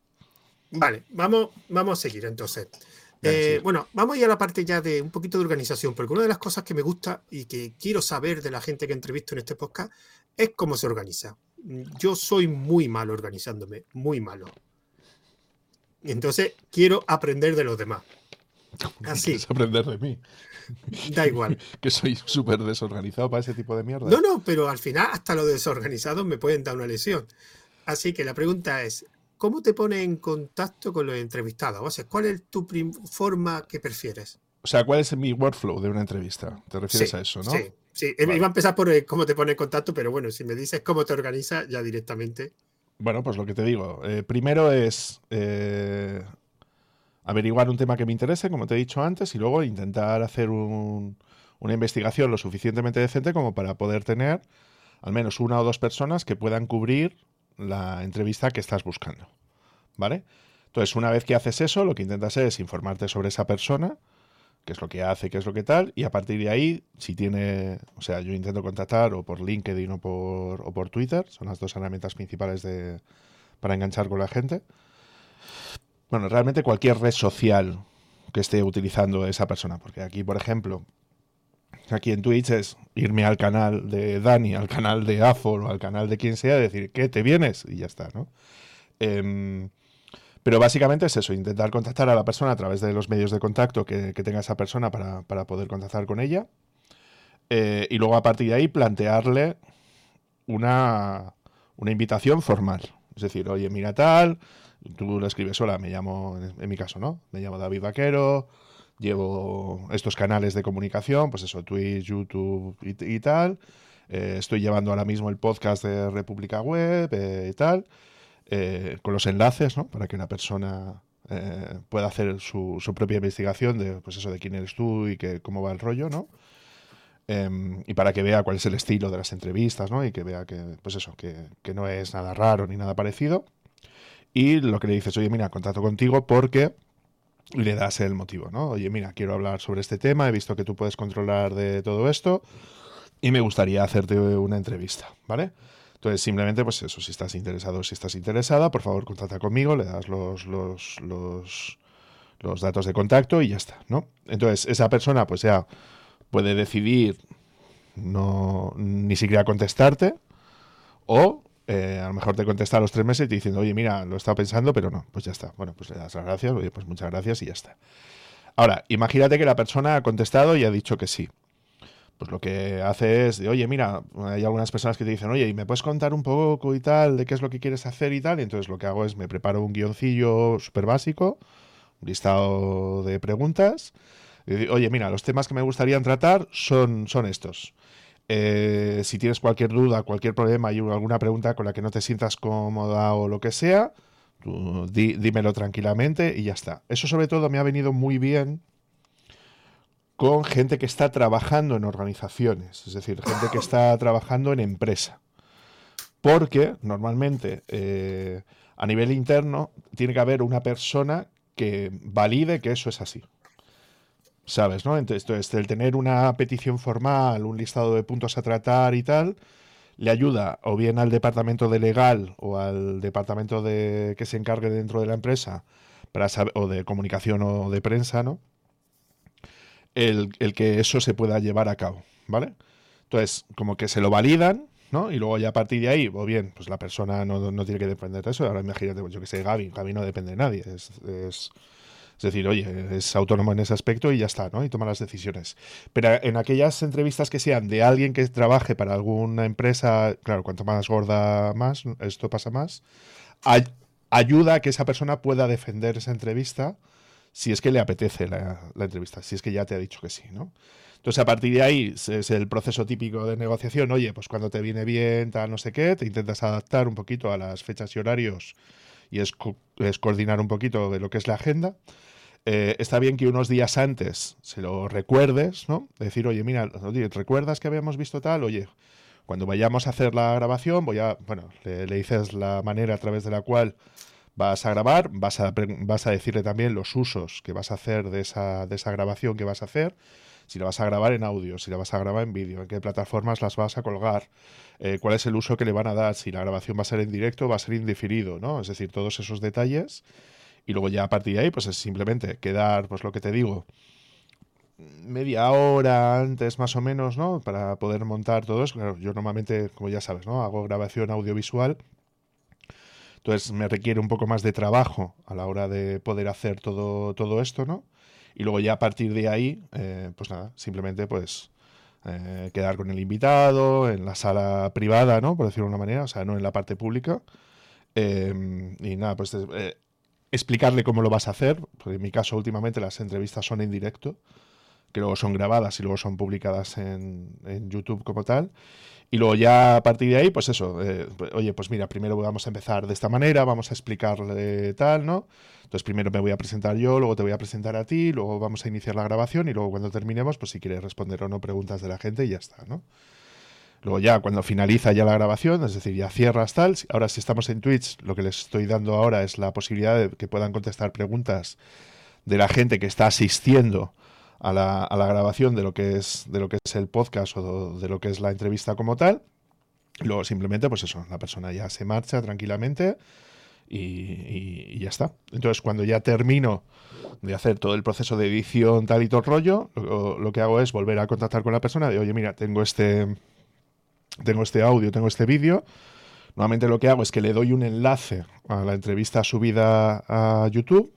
Vale, vamos, vamos a seguir entonces. Eh, bueno, vamos ya a la parte ya de un poquito de organización, porque una de las cosas que me gusta y que quiero saber de la gente que entrevisto en este podcast es cómo se organiza. Yo soy muy malo organizándome, muy malo. Entonces, quiero aprender de los demás. Así. ¿Quieres aprender de mí? Da igual. que soy súper desorganizado para ese tipo de mierda. No, no, pero al final hasta los desorganizados me pueden dar una lesión. Así que la pregunta es, ¿cómo te pones en contacto con los entrevistados? O sea, ¿cuál es tu forma que prefieres? O sea, ¿cuál es mi workflow de una entrevista? ¿Te refieres a eso, no? Sí, sí. Iba a empezar por eh, cómo te pones en contacto, pero bueno, si me dices cómo te organizas, ya directamente. Bueno, pues lo que te digo. Eh, primero es eh, averiguar un tema que me interese, como te he dicho antes, y luego intentar hacer una investigación lo suficientemente decente como para poder tener al menos una o dos personas que puedan cubrir la entrevista que estás buscando. ¿Vale? Entonces, una vez que haces eso, lo que intentas es informarte sobre esa persona, qué es lo que hace, qué es lo que tal, y a partir de ahí, si tiene, o sea, yo intento contactar o por LinkedIn o por, o por Twitter, son las dos herramientas principales de, para enganchar con la gente. Bueno, realmente cualquier red social que esté utilizando esa persona, porque aquí, por ejemplo, aquí en Twitch es irme al canal de Dani, al canal de Afor o al canal de quien sea, decir, ¿qué? ¿Te vienes? Y ya está, ¿no? Em, pero básicamente es eso, intentar contactar a la persona a través de los medios de contacto que, tenga esa persona para, poder contactar con ella. Eh, y luego a partir de ahí plantearle una, una invitación formal. Es decir, oye, mira tal, tú lo escribes sola, me llamo, en mi caso, ¿no? Me llamo David Vaquero, llevo estos canales de comunicación, pues eso, Twitch, YouTube y, tal. Eh, estoy llevando ahora mismo el podcast de República Web eh, y tal. Eh, con los enlaces, ¿no? Para que una persona eh, pueda hacer su, propia investigación de, pues eso, de quién eres tú y que, cómo va el rollo, ¿no? Em, y para que vea cuál es el estilo de las entrevistas, ¿no? Y que vea que, pues eso, que, no es nada raro ni nada parecido. Y lo que le dices, oye, mira, contacto contigo porque le das el motivo, ¿no? Oye, mira, quiero hablar sobre este tema, he visto que tú puedes controlar de todo esto y me gustaría hacerte una entrevista, ¿vale? Entonces, simplemente, pues eso, si estás interesado, si estás interesada, por favor, contacta conmigo, le das los, los, los, los datos de contacto y ya está, ¿no? Entonces, esa persona, pues ya puede decidir no ni siquiera contestarte o eh, a lo mejor te contesta a los tres meses y te diciendo, oye, mira, lo he estado pensando, pero no, pues ya está. Bueno, pues le das las gracias, oye, pues muchas gracias y ya está. Ahora, imagínate que la persona ha contestado y ha dicho que sí. Pues lo que hace es de, oye, mira, hay algunas personas que te dicen, oye, ¿y me puedes contar un poco y tal de qué es lo que quieres hacer y tal? Y entonces lo que hago es me preparo un guioncillo súper básico, un listado de preguntas. Y, oye, mira, los temas que me gustaría tratar son, son estos. Eh, si tienes cualquier duda, cualquier problema y alguna pregunta con la que no te sientas cómoda o lo que sea, dímelo tranquilamente y ya está. Eso sobre todo me ha venido muy bien con gente que está trabajando en organizaciones, es decir, gente que está trabajando en empresa. Porque normalmente eh, a nivel interno tiene que haber una persona que valide que eso es así. ¿Sabes? ¿no? Entonces, el tener una petición formal, un listado de puntos a tratar y tal, le ayuda o bien al departamento de legal o al departamento de que se encargue dentro de la empresa para o de comunicación o de prensa, ¿no? El, que eso se pueda llevar a cabo, ¿vale? Entonces, como que se lo validan, ¿no? Y luego ya a partir de ahí, o bien, pues la persona no, tiene que depender de eso. Ahora imagínate, pues yo que sé, Gaby, Gaby no depende de nadie. es, es decir, oye, es autónomo en ese aspecto y ya está, ¿no? Y toma las decisiones. Pero en aquellas entrevistas que sean de alguien que trabaje para alguna empresa, claro, cuanto más gorda más, esto pasa más, ayuda a que esa persona pueda defender esa entrevista si es que le apetece la, entrevista, si es que ya te ha dicho que sí, ¿no? Entonces, a partir de ahí es el proceso típico de negociación. Oye, pues cuando te viene bien, tal, no sé qué, te intentas adaptar un poquito a las fechas y horarios y es, coordinar un poquito de lo que es la agenda. Eh, está bien que unos días antes se lo recuerdes, ¿no? Decir, oye, mira, ¿recuerdas que habíamos visto tal? Oye, cuando vayamos a hacer la grabación, voy a, bueno, le, dices la manera a través de la cual vas a grabar, vas a, vas a decirle también los usos que vas a hacer de esa, de esa grabación que vas a hacer, si la vas a grabar en audio, si la vas a grabar en vídeo, en qué plataformas las vas a colgar, eh, cuál es el uso que le van a dar, si la grabación va a ser en directo va a ser indiferido, ¿no? Es decir, todos esos detalles y luego ya a partir de ahí, pues es simplemente quedar, pues lo que te digo, media hora antes más o menos, ¿no? Para poder montar todo eso. yo normalmente, como ya sabes, ¿no? Hago grabación audiovisual. Entonces me requiere un poco más de trabajo a la hora de poder hacer todo, todo esto, ¿no? Y luego ya a partir de ahí, eh, pues nada, simplemente pues eh, quedar con el invitado en la sala privada, ¿no? Por decirlo de una manera, o sea, no en la parte pública. Eh, y nada, pues explicarle cómo lo vas a hacer. Porque en mi caso, últimamente las entrevistas son en directo, que luego son grabadas y luego son publicadas en, YouTube como tal. Y luego ya a partir de ahí, pues eso, eh, pues, oye, pues mira, primero vamos a empezar de esta manera, vamos a explicarle tal, ¿no? Entonces primero me voy a presentar yo, luego te voy a presentar a ti, luego vamos a iniciar la grabación y luego cuando terminemos, pues si quieres responder o no preguntas de la gente y ya está, ¿no? Luego ya cuando finaliza ya la grabación, es decir, ya cierras tal, ahora si estamos en Twitch, lo que les estoy dando ahora es la posibilidad de que puedan contestar preguntas de la gente que está asistiendo a la, a la grabación de lo que es de lo que es el podcast o de, lo que es la entrevista como tal. luego simplemente, pues eso, la persona ya se marcha tranquilamente y, ya está. Entonces, cuando ya termino de hacer todo el proceso de edición, tal y todo rollo, lo, lo que hago es volver a contactar con la persona de, oye, mira, tengo este tengo este audio, tengo este vídeo. Normalmente lo que hago es que le doy un enlace a la entrevista subida a YouTube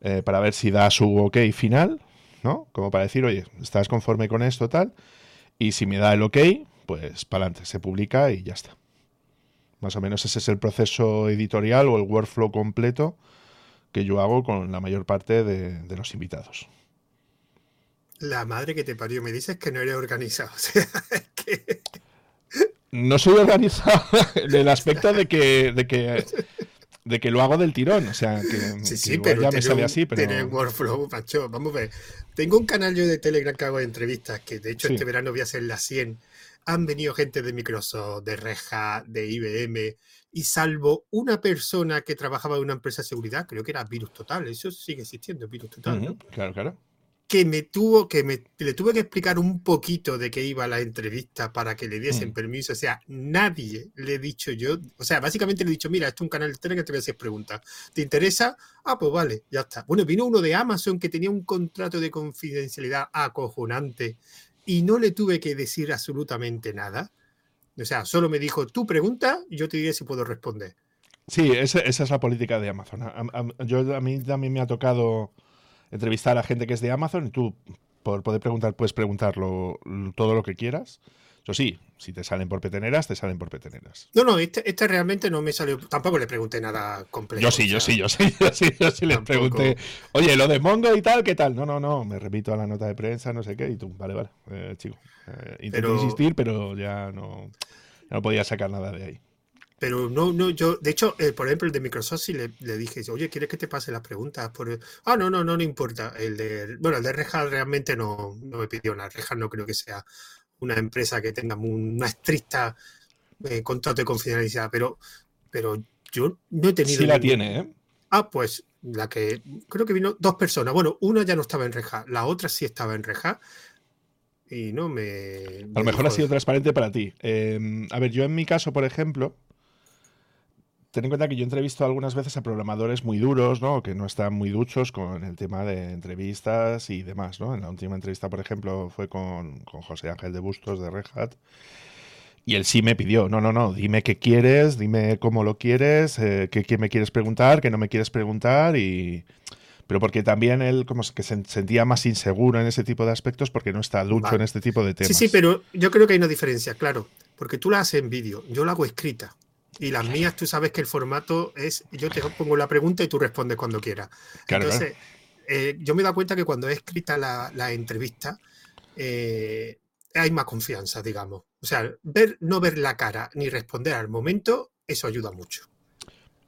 eh, para ver si da su ok final, ¿no? Como para decir, oye, ¿estás conforme con esto, tal? Y si me da el ok, pues para adelante, se publica y ya está. Más o menos ese es el proceso editorial o el workflow completo que yo hago con la mayor parte de, de los invitados. La madre que te parió, me dices que no eres organizado. O sea, es que no soy organizado en el aspecto de que, de que, de que lo hago del tirón. O sea, que, sí, sí, pero ya me sale así, pero. workflow, macho. Vamos a ver. Tengo un canal yo de Telegram que hago de entrevistas, que de hecho este verano voy a hacer las 100. Han venido gente de Microsoft, de Reja, de IBM, y salvo una persona que trabajaba en una empresa de seguridad, creo que era Virus Total, eso sigue existiendo, Virus Total. ¿no? Claro, claro que me tuvo que me, le tuve que explicar un poquito de qué iba la entrevista para que le diesen mm. permiso. O sea, nadie le he dicho yo. O sea, básicamente le he dicho, mira, esto es un canal de tele que te voy a hacer preguntas. ¿Te interesa? Ah, pues vale, ya está. Bueno, vino uno de Amazon que tenía un contrato de confidencialidad acojonante y no le tuve que decir absolutamente nada. O sea, solo me dijo tu pregunta y yo te diré si puedo responder. Sí, esa, es la política de Amazon. A, yo, a mí también me ha tocado entrevistar a gente que es de Amazon y tú, por poder preguntar, puedes preguntarlo todo lo que quieras. Eso sí, si te salen por peteneras, te salen por peteneras. No, no, este, este realmente no me salió. Tampoco le pregunté nada completo. Yo sí, yo sí, yo sí, yo sí, yo sí le pregunté, oye, lo de Mongo y tal, ¿qué tal? No, no, no, me repito a la nota de prensa, no sé qué, y tú, vale, vale, eh, chico. Eh, intenté insistir, pero ya no, no podía sacar nada de ahí. Pero no, no, yo, de hecho, eh, por ejemplo, el de Microsoft sí le, dije, oye, ¿quieres que te pase las preguntas? Por Ah, no, no, no, no importa. El de, bueno, el de Reja realmente no, no me pidió nada. Reja no creo que sea una empresa que tenga una estricta eh, contrato de confidencialidad, pero, pero yo no he tenido. Sí la tiene, ¿eh? Ah, pues la que creo que vino dos personas. Bueno, una ya no estaba en reja, la otra sí estaba en reja. Y no me. a lo mejor ha sido transparente para ti. Em, a ver, yo en mi caso, por ejemplo, ten en cuenta que yo entrevisto algunas veces a programadores muy duros, ¿no? Que no están muy duchos con el tema de entrevistas y demás, ¿no? En la última entrevista, por ejemplo, fue con, José Ángel de Bustos de Red Hat. Y él sí me pidió, no, no, no, dime qué quieres, dime cómo lo quieres, eh, qué, me quieres preguntar, qué no me quieres preguntar y... Pero porque también él como que se sentía más inseguro en ese tipo de aspectos porque no está ducho en este tipo de temas. Sí, sí, pero yo creo que hay una diferencia, claro. Porque tú la haces en vídeo, yo la hago escrita. Y las mías, tú sabes que el formato es, yo te pongo la pregunta y tú respondes cuando quieras. Entonces, eh, yo me he dado cuenta que cuando he escrita la, entrevista, eh, hay más confianza, digamos. O sea, ver, no ver la cara ni responder al momento, eso ayuda mucho.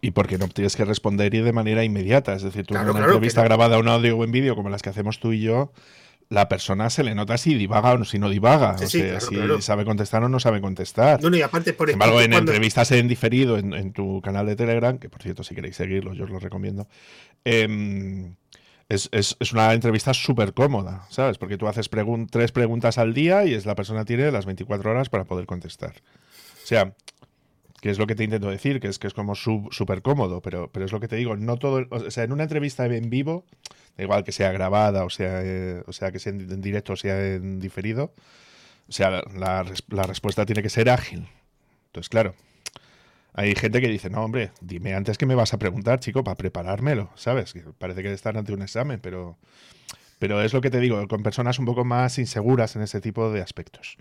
Y porque no tienes que responder y de manera inmediata. Es decir, tú en una entrevista grabada, un audio o en vídeo, como las que hacemos tú y yo, la persona se le nota si divaga o si no divaga. o sea, si sabe contestar o no sabe contestar. No, y aparte por Sin embargo, en entrevistas en diferido en, tu canal de Telegram, que por cierto, si queréis seguirlo, yo os lo recomiendo. Em, es, una entrevista súper cómoda, ¿sabes? Porque tú haces tres preguntas al día y es la persona tiene las 24 horas para poder contestar. O sea, que es lo que te intento decir, que es que es como súper cómodo, pero, pero es lo que te digo, no todo, o sea, en una entrevista en vivo, da igual que sea grabada, o sea, eh, o sea que sea en, directo o sea en diferido, o sea, la, respuesta tiene que ser ágil. Entonces, claro, hay gente que dice, no, hombre, dime antes que me vas a preguntar, chico, para preparármelo, ¿sabes? Que parece que están ante un examen, pero, pero es lo que te digo, con personas un poco más inseguras en ese tipo de aspectos.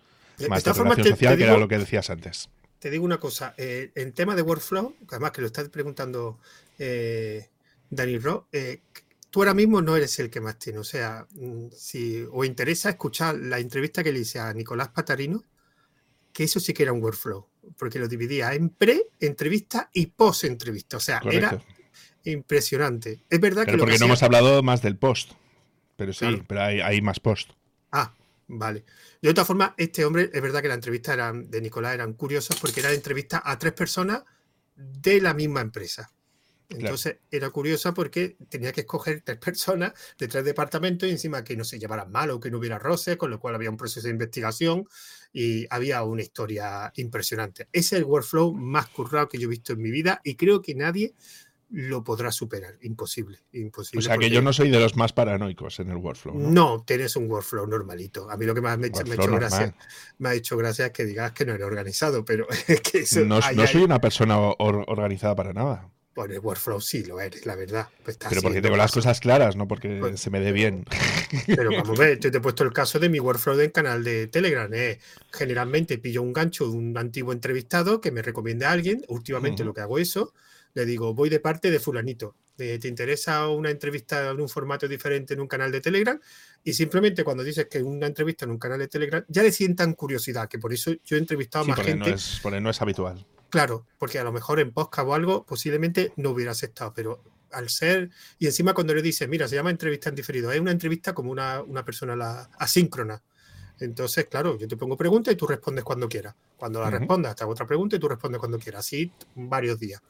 Más de relación social, que era lo que decías antes te digo una cosa, eh, en tema de workflow, además que lo estás preguntando eh, Dani Ro, eh, tú ahora mismo no eres el que más tiene. O sea, mm, si os interesa escuchar la entrevista que le hice a Nicolás Patarino, que eso sí que era un workflow, porque lo dividía en pre-entrevista y post-entrevista. O sea, era impresionante. Es verdad que. porque no hemos hablado más del post. Pero sí, pero hay, hay más post. Vale. De otra forma, este hombre, es verdad que la entrevista eran, de Nicolás eran curiosas porque era entrevista a tres personas de la misma empresa. Entonces era curiosa porque tenía que escoger tres personas de tres departamentos y encima que no se llevaran mal o que no hubiera roces, con lo cual había un proceso de investigación y había una historia impresionante. Ese es el workflow más currado que yo he visto en mi vida y creo que nadie lo podrá superar. Imposible, imposible. O sea que yo no soy de los más paranoicos en el workflow. No, no tienes un workflow normalito. A mí lo que más me, ha hecho gracia, me ha hecho gracia es que digas que no eres organizado, pero es que eso, no, soy una persona organizada para nada. Por el workflow sí lo eres, la verdad. Pues pero porque tengo las cosas claras, no porque pues, se me dé bien. Pero vamos a ver, yo te he puesto el caso de mi workflow del canal de Telegram. ¿eh? Generalmente pillo un gancho de un antiguo entrevistado que me recomiende a alguien. Últimamente lo que hago eso le digo, voy de parte de fulanito. ¿Te interesa una entrevista en un formato diferente en un canal de Telegram? Y simplemente cuando dices que una entrevista en un canal de Telegram, ya le sientan curiosidad, que por eso yo he entrevistado a más gente. No es, porque no es habitual. Claro, porque a lo mejor en podcast o algo posiblemente no hubiera aceptado, pero al ser, y encima cuando le dices, mira, se llama entrevista en diferido, es una entrevista como una, persona la, asíncrona. Entonces, claro, yo te pongo preguntas y tú respondes cuando quieras. Cuando la respondas, te hago otra pregunta y tú respondes cuando quieras. Así varios días.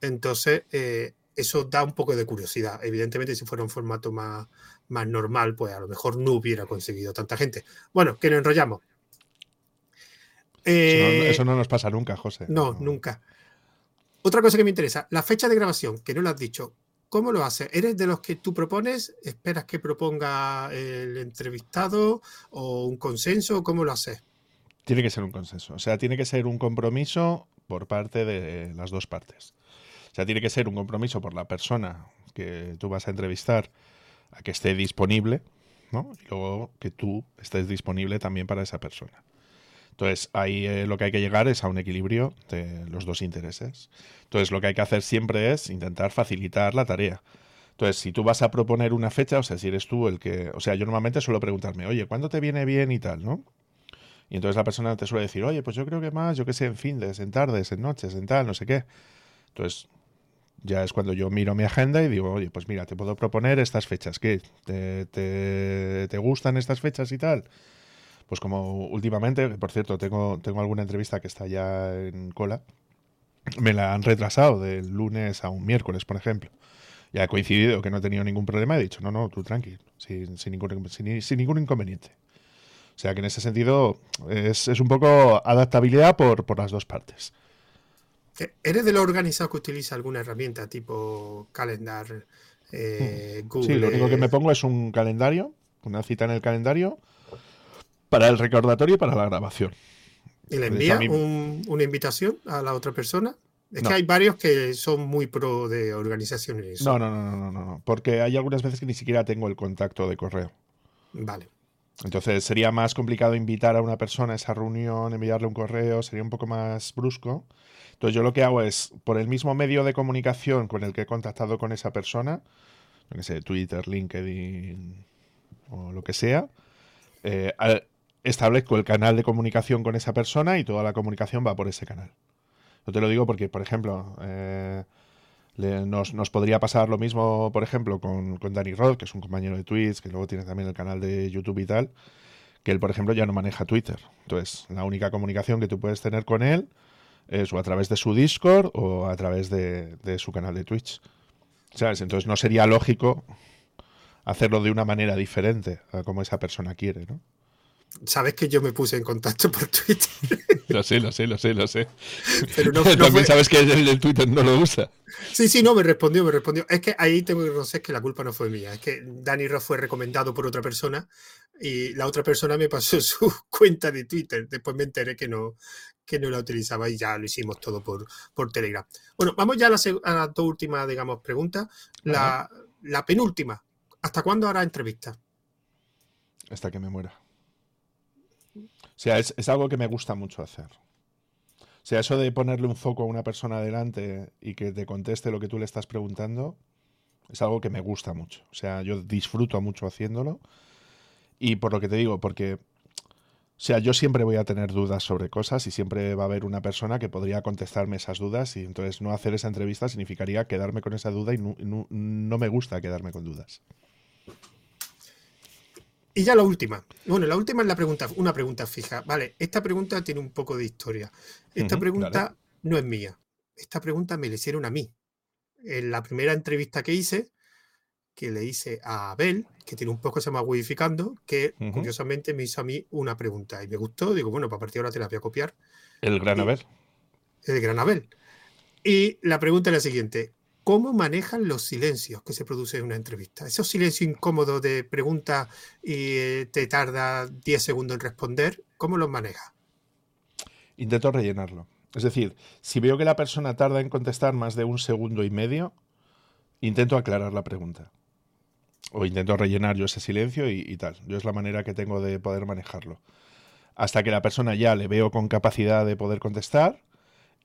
Entonces, eh, eso da un poco de curiosidad. Evidentemente, si fuera un formato más, más normal, pues a lo mejor no hubiera conseguido tanta gente. Bueno, que nos enrollamos. eso, no, nos pasa nunca, José. No, nunca. Otra cosa que me interesa, la fecha de grabación, que no lo has dicho. ¿Cómo lo haces? ¿Eres de los que tú propones? ¿Esperas que proponga el entrevistado o un consenso? ¿Cómo lo haces? Tiene que ser un consenso. O sea, tiene que ser un compromiso por parte de las dos partes. Sea, tiene que ser un compromiso por la persona que tú vas a entrevistar a que esté disponible, ¿no? Y luego que tú estés disponible también para esa persona. Entonces, ahí eh, lo que hay que llegar es a un equilibrio de los dos intereses. Entonces, lo que hay que hacer siempre es intentar facilitar la tarea. Entonces, si tú vas a proponer una fecha, o sea, si eres tú el que, o sea, yo normalmente suelo preguntarme, oye, ¿cuándo te viene bien y tal, no? Y entonces la persona te suele decir, oye, pues yo creo que más, yo qué sé, en fines, en tardes, en noches, en tal, no sé qué. Entonces, ya es cuando yo miro mi agenda y digo, oye, pues mira, te puedo proponer estas fechas. ¿Qué? ¿Te, te, te gustan estas fechas y tal? pues como últimamente, por cierto, tengo, tengo alguna entrevista que está ya en cola, me la han retrasado del lunes a un miércoles, por ejemplo. Ya he coincidido que no he tenido ningún problema, he dicho, no, no, tú tranquilo, sin, sin, ningún, sin, ningún inconveniente. O sea que en ese sentido es, es un poco adaptabilidad por, por, las dos partes. ¿Eres de los organizados que utiliza alguna herramienta tipo calendar, eh, Google? Sí, lo único que me pongo es un calendario, una cita en el calendario para el recordatorio y para la grabación. ¿Y le envía una invitación a la otra persona? Es que hay varios que son muy pro de organizaciones. No, no, no, no, no, no, porque hay algunas veces que ni siquiera tengo el contacto de correo. Vale. Entonces sería más complicado invitar a una persona a esa reunión, enviarle un correo, sería un poco más brusco. Entonces yo lo que hago es, por el mismo medio de comunicación con el que he contactado con esa persona, no sé, Twitter, LinkedIn o lo que sea, eh, establezco el canal de comunicación con esa persona y toda la comunicación va por ese canal. Yo te lo digo porque, por ejemplo, eh, nos, podría pasar lo mismo, por ejemplo, con, con Danny Roth, que es un compañero de Twitch, que luego tiene también el canal de YouTube y tal, que él, por ejemplo, ya no maneja Twitter. Entonces, la única comunicación que tú puedes tener con él es o a través de su Discord o a través de, de su canal de Twitch. ¿Sabes? Entonces no sería lógico hacerlo de una manera diferente a como esa persona quiere, ¿no? Sabes que yo me puse en contacto por Twitter. lo sé, lo sé, lo sé, lo sé. Pero no, También sabes que el de Twitter no lo usa. Sí, sí, no, me respondió, me respondió. Es que ahí tengo que reconocer que la culpa no fue mía. Es que Danny Ross fue recomendado por otra persona y la otra persona me pasó su cuenta de Twitter. Después me enteré que no, que no la utilizaba y ya lo hicimos todo por, por Telegram. Bueno, vamos ya a las la dos últimas, digamos, preguntas. La, la penúltima. ¿Hasta cuándo hará entrevista? Hasta que me muera. O sea, es, algo que me gusta mucho hacer. O sea, eso de ponerle un foco a una persona delante y que te conteste lo que tú le estás preguntando, es algo que me gusta mucho. O sea, yo disfruto mucho haciéndolo. Y por lo que te digo, porque, o sea, yo siempre voy a tener dudas sobre cosas y siempre va a haber una persona que podría contestarme esas dudas y entonces no hacer esa entrevista significaría quedarme con esa duda y no me gusta quedarme con dudas. Y ya la última. Bueno, la última es la pregunta, una pregunta fija. Vale, esta pregunta tiene un poco de historia. Esta pregunta no es mía. Esta pregunta me la hicieron a mí. En la primera entrevista que hice, que le hice a Abel, que tiene un poco se llama Widificando, que curiosamente me hizo a mí una pregunta y me gustó. Digo, bueno, para partir de ahora te la voy a copiar. El gran Abel. El gran Abel. Y la pregunta es la siguiente: cómo manejan los silencios que se producen en una entrevista. Esos silencios incómodos de pregunta y eh, te tarda 10 segundos en responder, ¿cómo los maneja? Intento rellenarlo. Es decir, si veo que la persona tarda en contestar más de un segundo y medio, intento aclarar la pregunta. O intento rellenar yo ese silencio y, y tal. Yo es la manera que tengo de poder manejarlo. Hasta que la persona ya le veo con capacidad de poder contestar,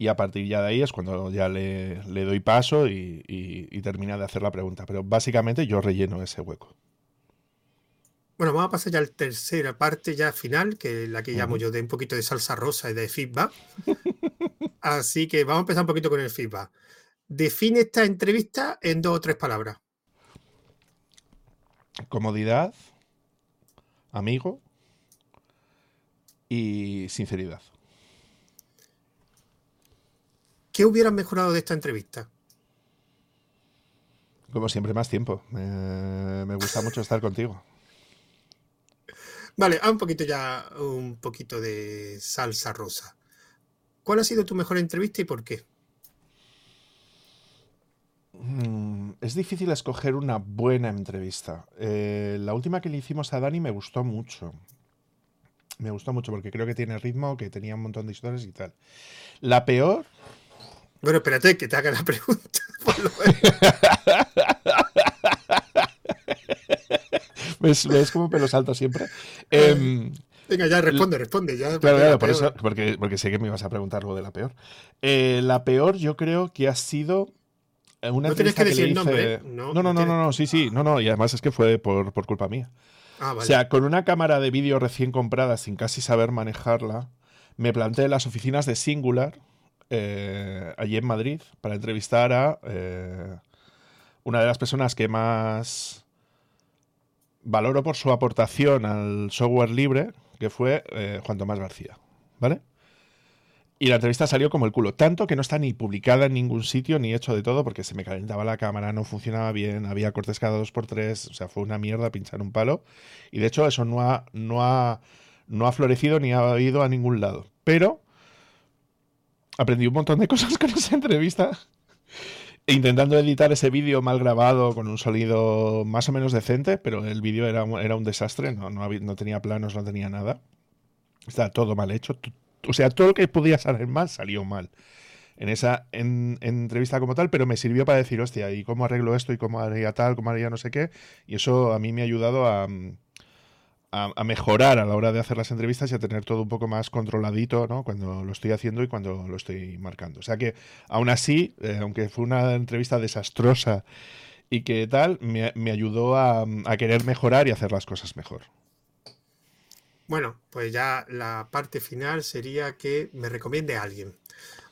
y a partir ya de ahí es cuando ya le, doy paso y, termina de hacer la pregunta. Pero básicamente yo relleno ese hueco. Bueno, vamos a pasar ya a la tercera parte ya final, que es la que llamo yo de un poquito de salsa rosa y de feedback. Así que vamos a empezar un poquito con el feedback. Define esta entrevista en dos o tres palabras. Comodidad, amigo y sinceridad. ¿Qué hubieras mejorado de esta entrevista? Como siempre, más tiempo. me gusta mucho estar contigo. Vale, un poquito ya, un poquito de salsa rosa. ¿Cuál ha sido tu mejor entrevista y por qué? Mm, es difícil escoger una buena entrevista. Eh, la última que le hicimos a Dani me gustó mucho. Me gustó mucho porque creo que tiene ritmo, que tenía un montón de historias y tal. La peor. Bueno, espérate que te haga la pregunta. ¿Ves, ¿Ves cómo pelo salto siempre? Em, Venga, ya responde, responde. Ya claro, claro, por eso, porque, porque sé que me ibas a preguntar lo de la peor. Eh, la peor, yo creo que ha sido una no tienes que, decir el nombre. No, no, no, no, no, sí, sí. No, no, y además es que fue por, por culpa mía. Ah, vale. O sea, con una cámara de vídeo recién comprada, sin casi saber manejarla, me planté en las oficinas de Singular, eh, allí en Madrid, para entrevistar a eh, una de las personas que más valoro por su aportación al software libre, que fue eh, Juan Tomás García. ¿Vale? Y la entrevista salió como el culo. Tanto que no está ni publicada en ningún sitio ni hecho de todo porque se me calentaba la cámara, no funcionaba bien, había cortes cada dos por tres. O sea, fue una mierda pinchar un palo. Y de hecho, eso no ha, no ha, no ha florecido ni ha ido a ningún lado. Pero aprendí un montón de cosas con esa entrevista. E intentando editar ese vídeo mal grabado con un sonido más o menos decente, pero el vídeo era, era un desastre, no, no, no tenía planos, no tenía nada. Está todo mal hecho, o sea, todo lo que podía salir mal salió mal en esa entrevista como tal, pero me sirvió para decir, hostia, ¿y cómo arreglo esto? ¿Y cómo haría tal? ¿Cómo haría no sé qué? Y eso a mí me ha ayudado a, mejorar a la hora de hacer las entrevistas y a tener todo un poco más controladito, ¿no? Cuando lo estoy haciendo y cuando lo estoy marcando. O sea que, aún así, eh, aunque fue una entrevista desastrosa y que tal, me, ayudó a querer mejorar y hacer las cosas mejor. Bueno, pues ya la parte final sería que me recomiende a alguien.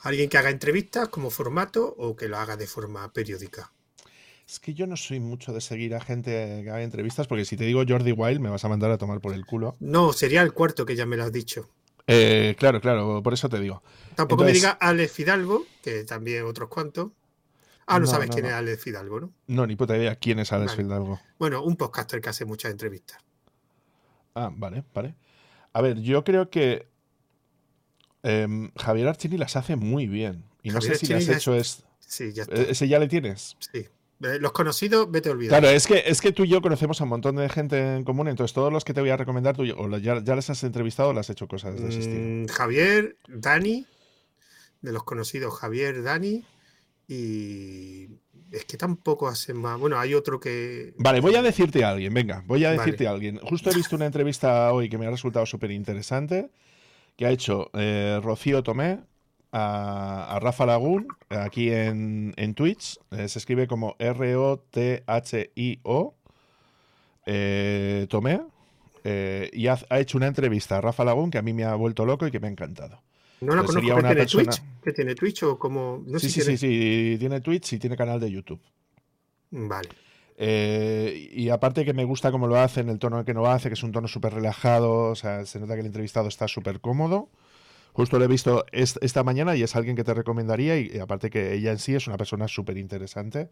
Alguien que haga entrevistas como formato o que lo haga de forma periódica. Es que yo no soy mucho de seguir a gente que haga entrevistas, porque si te digo Jordi Wild me vas a mandar a tomar por el culo. No, sería el cuarto que ya me lo has dicho. Eh, claro, claro, por eso te digo. Tampoco me diga Alex Fidalgo, que también otros cuantos. Ah, no, sabes quién es Alex Fidalgo, ¿no? No, ni puta idea quién es Alex Fidalgo. Bueno, un podcaster que hace muchas entrevistas. Ah, vale, vale. A ver, yo creo que em, Javier Archini las hace muy bien. Y no sé si le has hecho es... Sí, ya está. ¿Ese ya le tienes? Sí. Eh, los conocidos, vete a olvidar. Claro, es que, es que tú y yo conocemos a un montón de gente en común, entonces todos los que te voy a recomendar, tú o ya, ya les has entrevistado o les has hecho cosas de ese estilo. Mm, Javier, Dani, de los conocidos Javier, Dani, y es que tampoco hacen más. Bueno, hay otro que. Vale, voy a decirte a alguien, venga, voy a decirte a alguien. Justo he visto una entrevista hoy que me ha resultado súper interesante, que ha hecho eh, Rocío Tomé a, Rafa Lagún, aquí en, Twitch. Eh, se escribe como R-O-T-H-I-O. Eh, Tomé. y ha, hecho una entrevista a Rafa Lagún que a mí me ha vuelto loco y que me ha encantado. No la conozco, ¿que tiene Twitch? ¿Que tiene o como...? sí, sí, sí, sí, tiene Twitch y tiene canal de YouTube. Vale. Eh, y aparte que me gusta cómo lo hace, en el tono que no hace, que es un tono súper relajado, o sea, se nota que el entrevistado está súper cómodo. Justo lo he visto esta mañana y es alguien que te recomendaría y, aparte que ella en sí es una persona súper interesante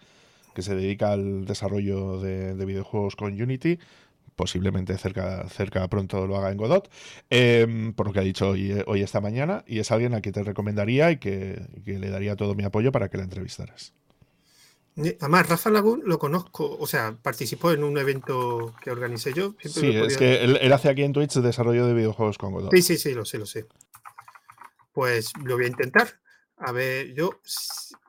que se dedica al desarrollo de, de, videojuegos con Unity posiblemente cerca, cerca pronto lo haga en Godot, em, por lo que ha dicho hoy, hoy esta mañana, y es alguien a quien te recomendaría y que, le daría todo mi apoyo para que la entrevistaras. Además, Rafa Lagún lo conozco, o sea, participó en un evento que organicé yo. sí, es que él, hace aquí en Twitch desarrollo de videojuegos con Godot. Sí, sí, sí, lo sé, lo sé. Pues lo voy a intentar. A ver, yo,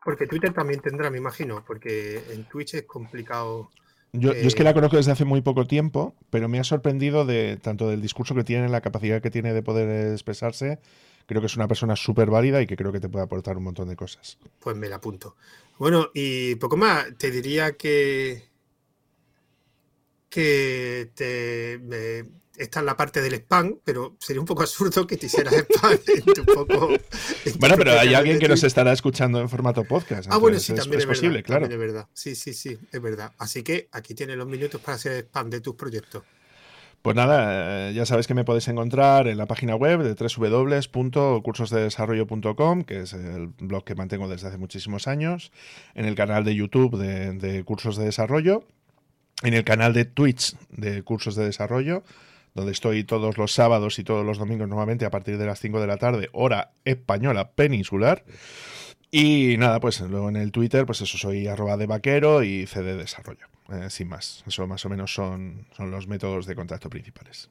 porque Twitter también tendrá, me imagino, porque en Twitch es complicado yo, es que la conozco desde hace muy poco tiempo, pero me ha sorprendido de tanto del discurso que tiene, la capacidad que tiene de poder expresarse. Creo que es una persona súper válida y que creo que te puede aportar un montón de cosas. Pues me la apunto. Bueno, y poco más, te diría que que te, esta es la parte del spam, pero sería un poco absurdo que te hicieras spam en tu poco. bueno, pero hay alguien que nos estará escuchando en formato podcast. Ah, bueno, sí, también es, posible, verdad, claro. es verdad. Sí, sí, sí, es verdad. Así que aquí tienes los minutos para hacer spam de tus proyectos. Pues nada, eh, ya sabes que me podéis encontrar en la página web de www.cursosdedesarrollo.com, que es el blog que mantengo desde hace muchísimos años, en el canal de YouTube de, de Cursos de Desarrollo, en el canal de Twitch de Cursos de Desarrollo, donde estoy todos los sábados y todos los domingos nuevamente a partir de las 5 de la tarde, hora española peninsular. Y nada, pues luego en el Twitter, pues eso, soy arroba de vaquero y CD Desarrollo. Eh, sin más, eso más o menos son, son los métodos de contacto principales.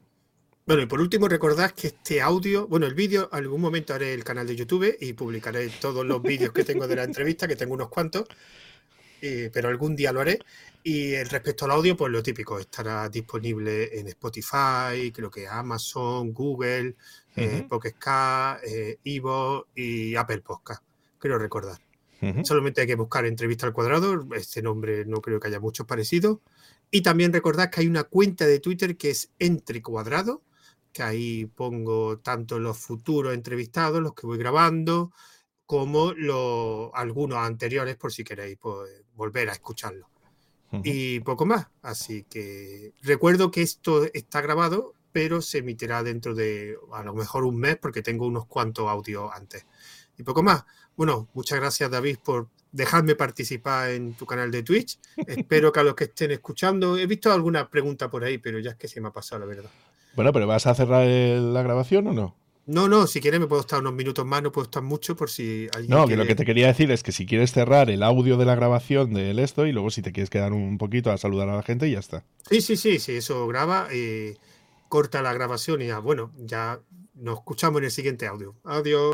Bueno, y por último, recordad que este audio, bueno, el vídeo, algún momento haré el canal de YouTube y publicaré todos los vídeos que tengo de la entrevista, que tengo unos cuantos, pero algún día lo haré. Y respecto al audio, pues lo típico, estará disponible en Spotify, creo que Amazon, Google, uh Pocket eh, Evo y Apple Podcast, creo recordar. Solamente hay que buscar entrevista al cuadrado, este nombre no creo que haya muchos parecidos. Y también recordad que hay una cuenta de Twitter que es Entre Cuadrado, que ahí pongo tanto los futuros entrevistados, los que voy grabando, como los, algunos anteriores por si queréis pues, volver a escucharlo. Y poco más. Así que recuerdo que esto está grabado, pero se emitirá dentro de a lo mejor un mes porque tengo unos cuantos audios antes. Y poco más. Bueno, muchas gracias David por dejarme participar en tu canal de Twitch. Espero que a los que estén escuchando, he visto alguna pregunta por ahí, pero ya es que se me ha pasado la verdad. Bueno, pero ¿vas a cerrar la grabación o no? No, no, si quieres me puedo estar unos minutos más, no puedo estar mucho por si alguien No, que lo que te quería decir es que si quieres cerrar el audio de la grabación del esto y luego si te quieres quedar un poquito a saludar a la gente y ya está. Sí, sí, sí, sí, eso graba, y corta la grabación y ya, bueno, ya nos escuchamos en el siguiente audio. Adiós.